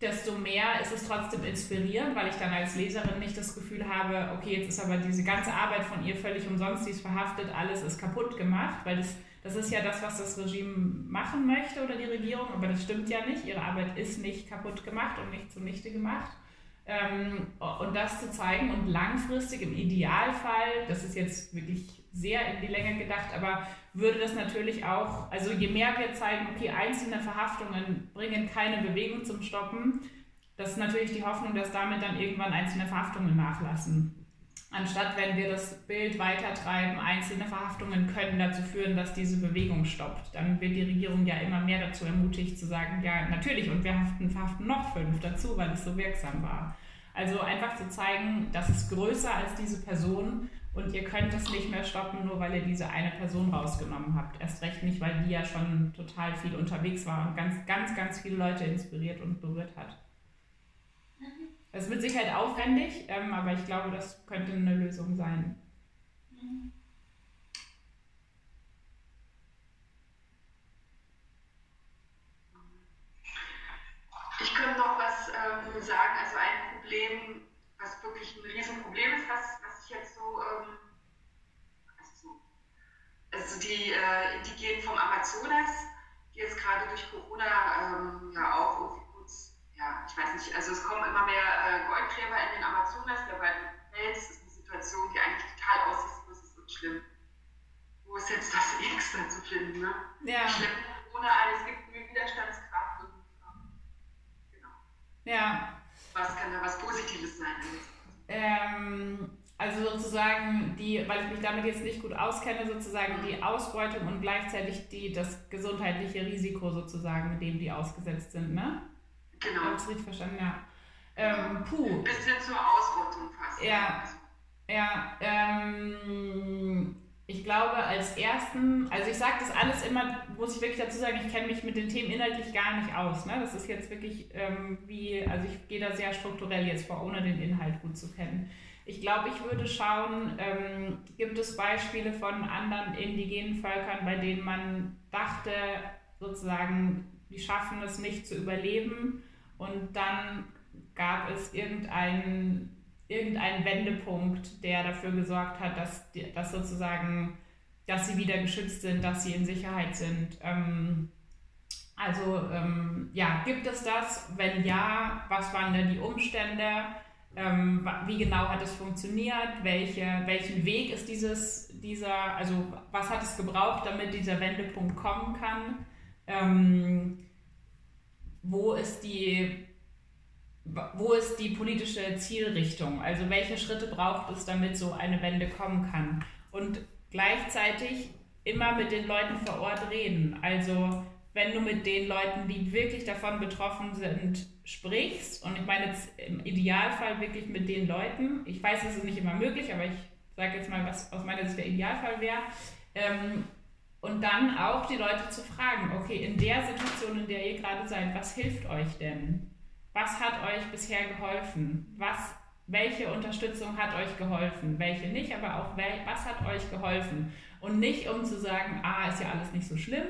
desto mehr ist es trotzdem inspirierend, weil ich dann als Leserin nicht das Gefühl habe, okay, jetzt ist aber diese ganze Arbeit von ihr völlig umsonst, sie ist verhaftet, alles ist kaputt gemacht, weil das, das ist ja das, was das Regime machen möchte oder die Regierung, aber das stimmt ja nicht. Ihre Arbeit ist nicht kaputt gemacht und nicht zunichte gemacht. Ähm, und das zu zeigen und langfristig im Idealfall, das ist jetzt wirklich sehr in die Länge gedacht, aber würde das natürlich auch, also je mehr wir zeigen, okay, einzelne Verhaftungen bringen keine Bewegung zum Stoppen, das ist natürlich die Hoffnung, dass damit dann irgendwann einzelne Verhaftungen nachlassen. Anstatt wenn wir das Bild weitertreiben, einzelne Verhaftungen können dazu führen, dass diese Bewegung stoppt. Dann wird die Regierung ja immer mehr dazu ermutigt zu sagen, ja natürlich, und wir haften, verhaften noch fünf dazu, weil es so wirksam war. Also einfach zu zeigen, das ist größer als diese Person und ihr könnt es nicht mehr stoppen, nur weil ihr diese eine Person rausgenommen habt. Erst recht nicht, weil die ja schon total viel unterwegs war und ganz, ganz, ganz viele Leute inspiriert und berührt hat. Es wird sicher halt aufwendig, ähm, aber ich glaube, das könnte eine Lösung sein. Ich könnte noch was ähm, sagen, also ein Problem, was wirklich ein Riesenproblem ist, was, was ich jetzt so, ähm, also, also die äh, Indigenen vom Amazonas, die jetzt gerade durch Corona ähm, ja auch irgendwie ja, ich weiß nicht, also es kommen immer mehr äh, Goldgräber in den Amazonas, der beiden Fels ist eine Situation, die eigentlich total aussichtslos ist und schlimm. Wo ist jetzt das X dann zu finden, ne? Ja. Schleppen ohne ein, es gibt Widerstandskraft und genau. Ja. Was kann da was Positives sein? Ähm, also sozusagen die, weil ich mich damit jetzt nicht gut auskenne, sozusagen die Ausbeutung und gleichzeitig die, das gesundheitliche Risiko sozusagen, dem die ausgesetzt sind, ne? Genau. Habe ich richtig verstanden, ja. Ähm, puh. Bis hin zur Ausrottung fast. Ja. Ja, ähm, ich glaube als ersten, also ich sage das alles immer, muss ich wirklich dazu sagen, ich kenne mich mit den Themen inhaltlich gar nicht aus. Ne? Das ist jetzt wirklich ähm, wie, also ich gehe da sehr strukturell jetzt vor, ohne den Inhalt gut zu kennen. Ich glaube, ich würde schauen, ähm, gibt es Beispiele von anderen indigenen Völkern, bei denen man dachte, sozusagen, die schaffen es nicht zu überleben und dann gab es irgendeinen irgendein Wendepunkt, der dafür gesorgt hat, dass, dass sozusagen, dass sie wieder geschützt sind, dass sie in Sicherheit sind. Ähm, also ähm, ja, gibt es das? Wenn ja, was waren denn die Umstände? Ähm, wie genau hat es funktioniert? Welche, welchen Weg ist dieses, dieser, also was hat es gebraucht, damit dieser Wendepunkt kommen kann? Ähm, wo ist die wo ist die politische Zielrichtung? Also welche Schritte braucht es, damit so eine Wende kommen kann? Und gleichzeitig immer mit den Leuten vor Ort reden. Also wenn du mit den Leuten, die wirklich davon betroffen sind, sprichst, und ich meine jetzt im Idealfall wirklich mit den Leuten, ich weiß, es ist nicht immer möglich, aber ich sage jetzt mal, was aus meiner Sicht der Idealfall wäre, ähm, und dann auch die Leute zu fragen, okay, in der Situation, in der ihr gerade seid, was hilft euch denn? Was hat euch bisher geholfen? Was, welche Unterstützung hat euch geholfen? Welche nicht, aber auch wel, was hat euch geholfen? Und nicht um zu sagen, ah, ist ja alles nicht so schlimm,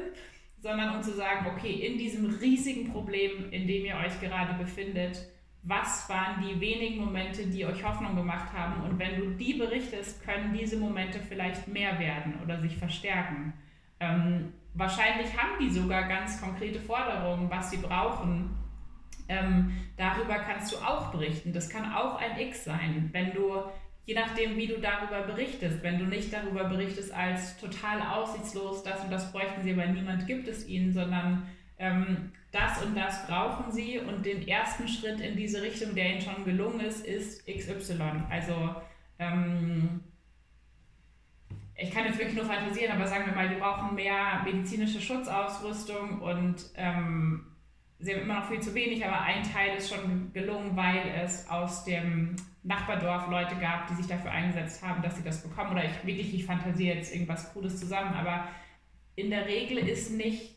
sondern um zu sagen, okay, in diesem riesigen Problem, in dem ihr euch gerade befindet, was waren die wenigen Momente, die euch Hoffnung gemacht haben? Und wenn du die berichtest, können diese Momente vielleicht mehr werden oder sich verstärken. Ähm, wahrscheinlich haben die sogar ganz konkrete Forderungen, was sie brauchen. Ähm, darüber kannst du auch berichten. Das kann auch ein X sein, wenn du, je nachdem, wie du darüber berichtest, wenn du nicht darüber berichtest als total aussichtslos, das und das bräuchten sie, aber niemand gibt es ihnen, sondern ähm, das und das brauchen sie und den ersten Schritt in diese Richtung, der ihnen schon gelungen ist, ist XY. Also ähm, ich kann jetzt wirklich nur fantasieren, aber sagen wir mal, die brauchen mehr medizinische Schutzausrüstung und ähm, sie haben immer noch viel zu wenig, aber ein Teil ist schon gelungen, weil es aus dem Nachbardorf Leute gab, die sich dafür eingesetzt haben, dass sie das bekommen. Oder ich wirklich, ich fantasiere jetzt irgendwas Cooles zusammen, aber in der Regel ist nicht,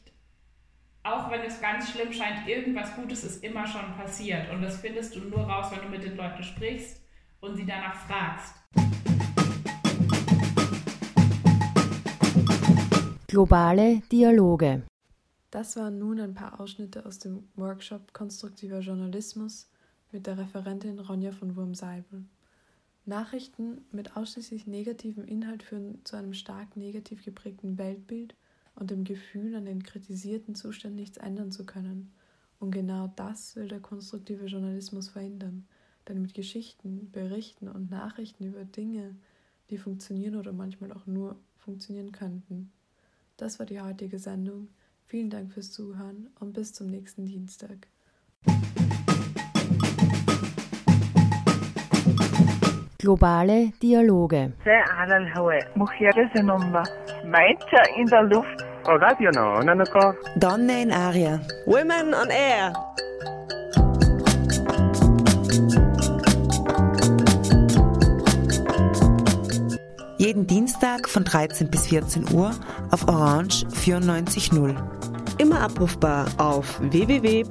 auch wenn es ganz schlimm scheint, irgendwas Gutes ist immer schon passiert. Und das findest du nur raus, wenn du mit den Leuten sprichst und sie danach fragst. Globale Dialoge. Das waren nun ein paar Ausschnitte aus dem Workshop Konstruktiver Journalismus mit der Referentin Ronja von Wurmseibel. Nachrichten mit ausschließlich negativem Inhalt führen zu einem stark negativ geprägten Weltbild und dem Gefühl, an den kritisierten Zustand nichts ändern zu können. Und genau das will der konstruktive Journalismus verhindern, denn mit Geschichten, Berichten und Nachrichten über Dinge, die funktionieren oder manchmal auch nur funktionieren könnten. Das war die heutige Sendung. Vielen Dank fürs Zuhören und bis zum nächsten Dienstag. Globale Dialoge. in der Luft. Donne in Aria. Women on Air. Jeden Dienstag von 13 bis 14 Uhr auf Orange 94.0. Immer abrufbar auf www.noso.at.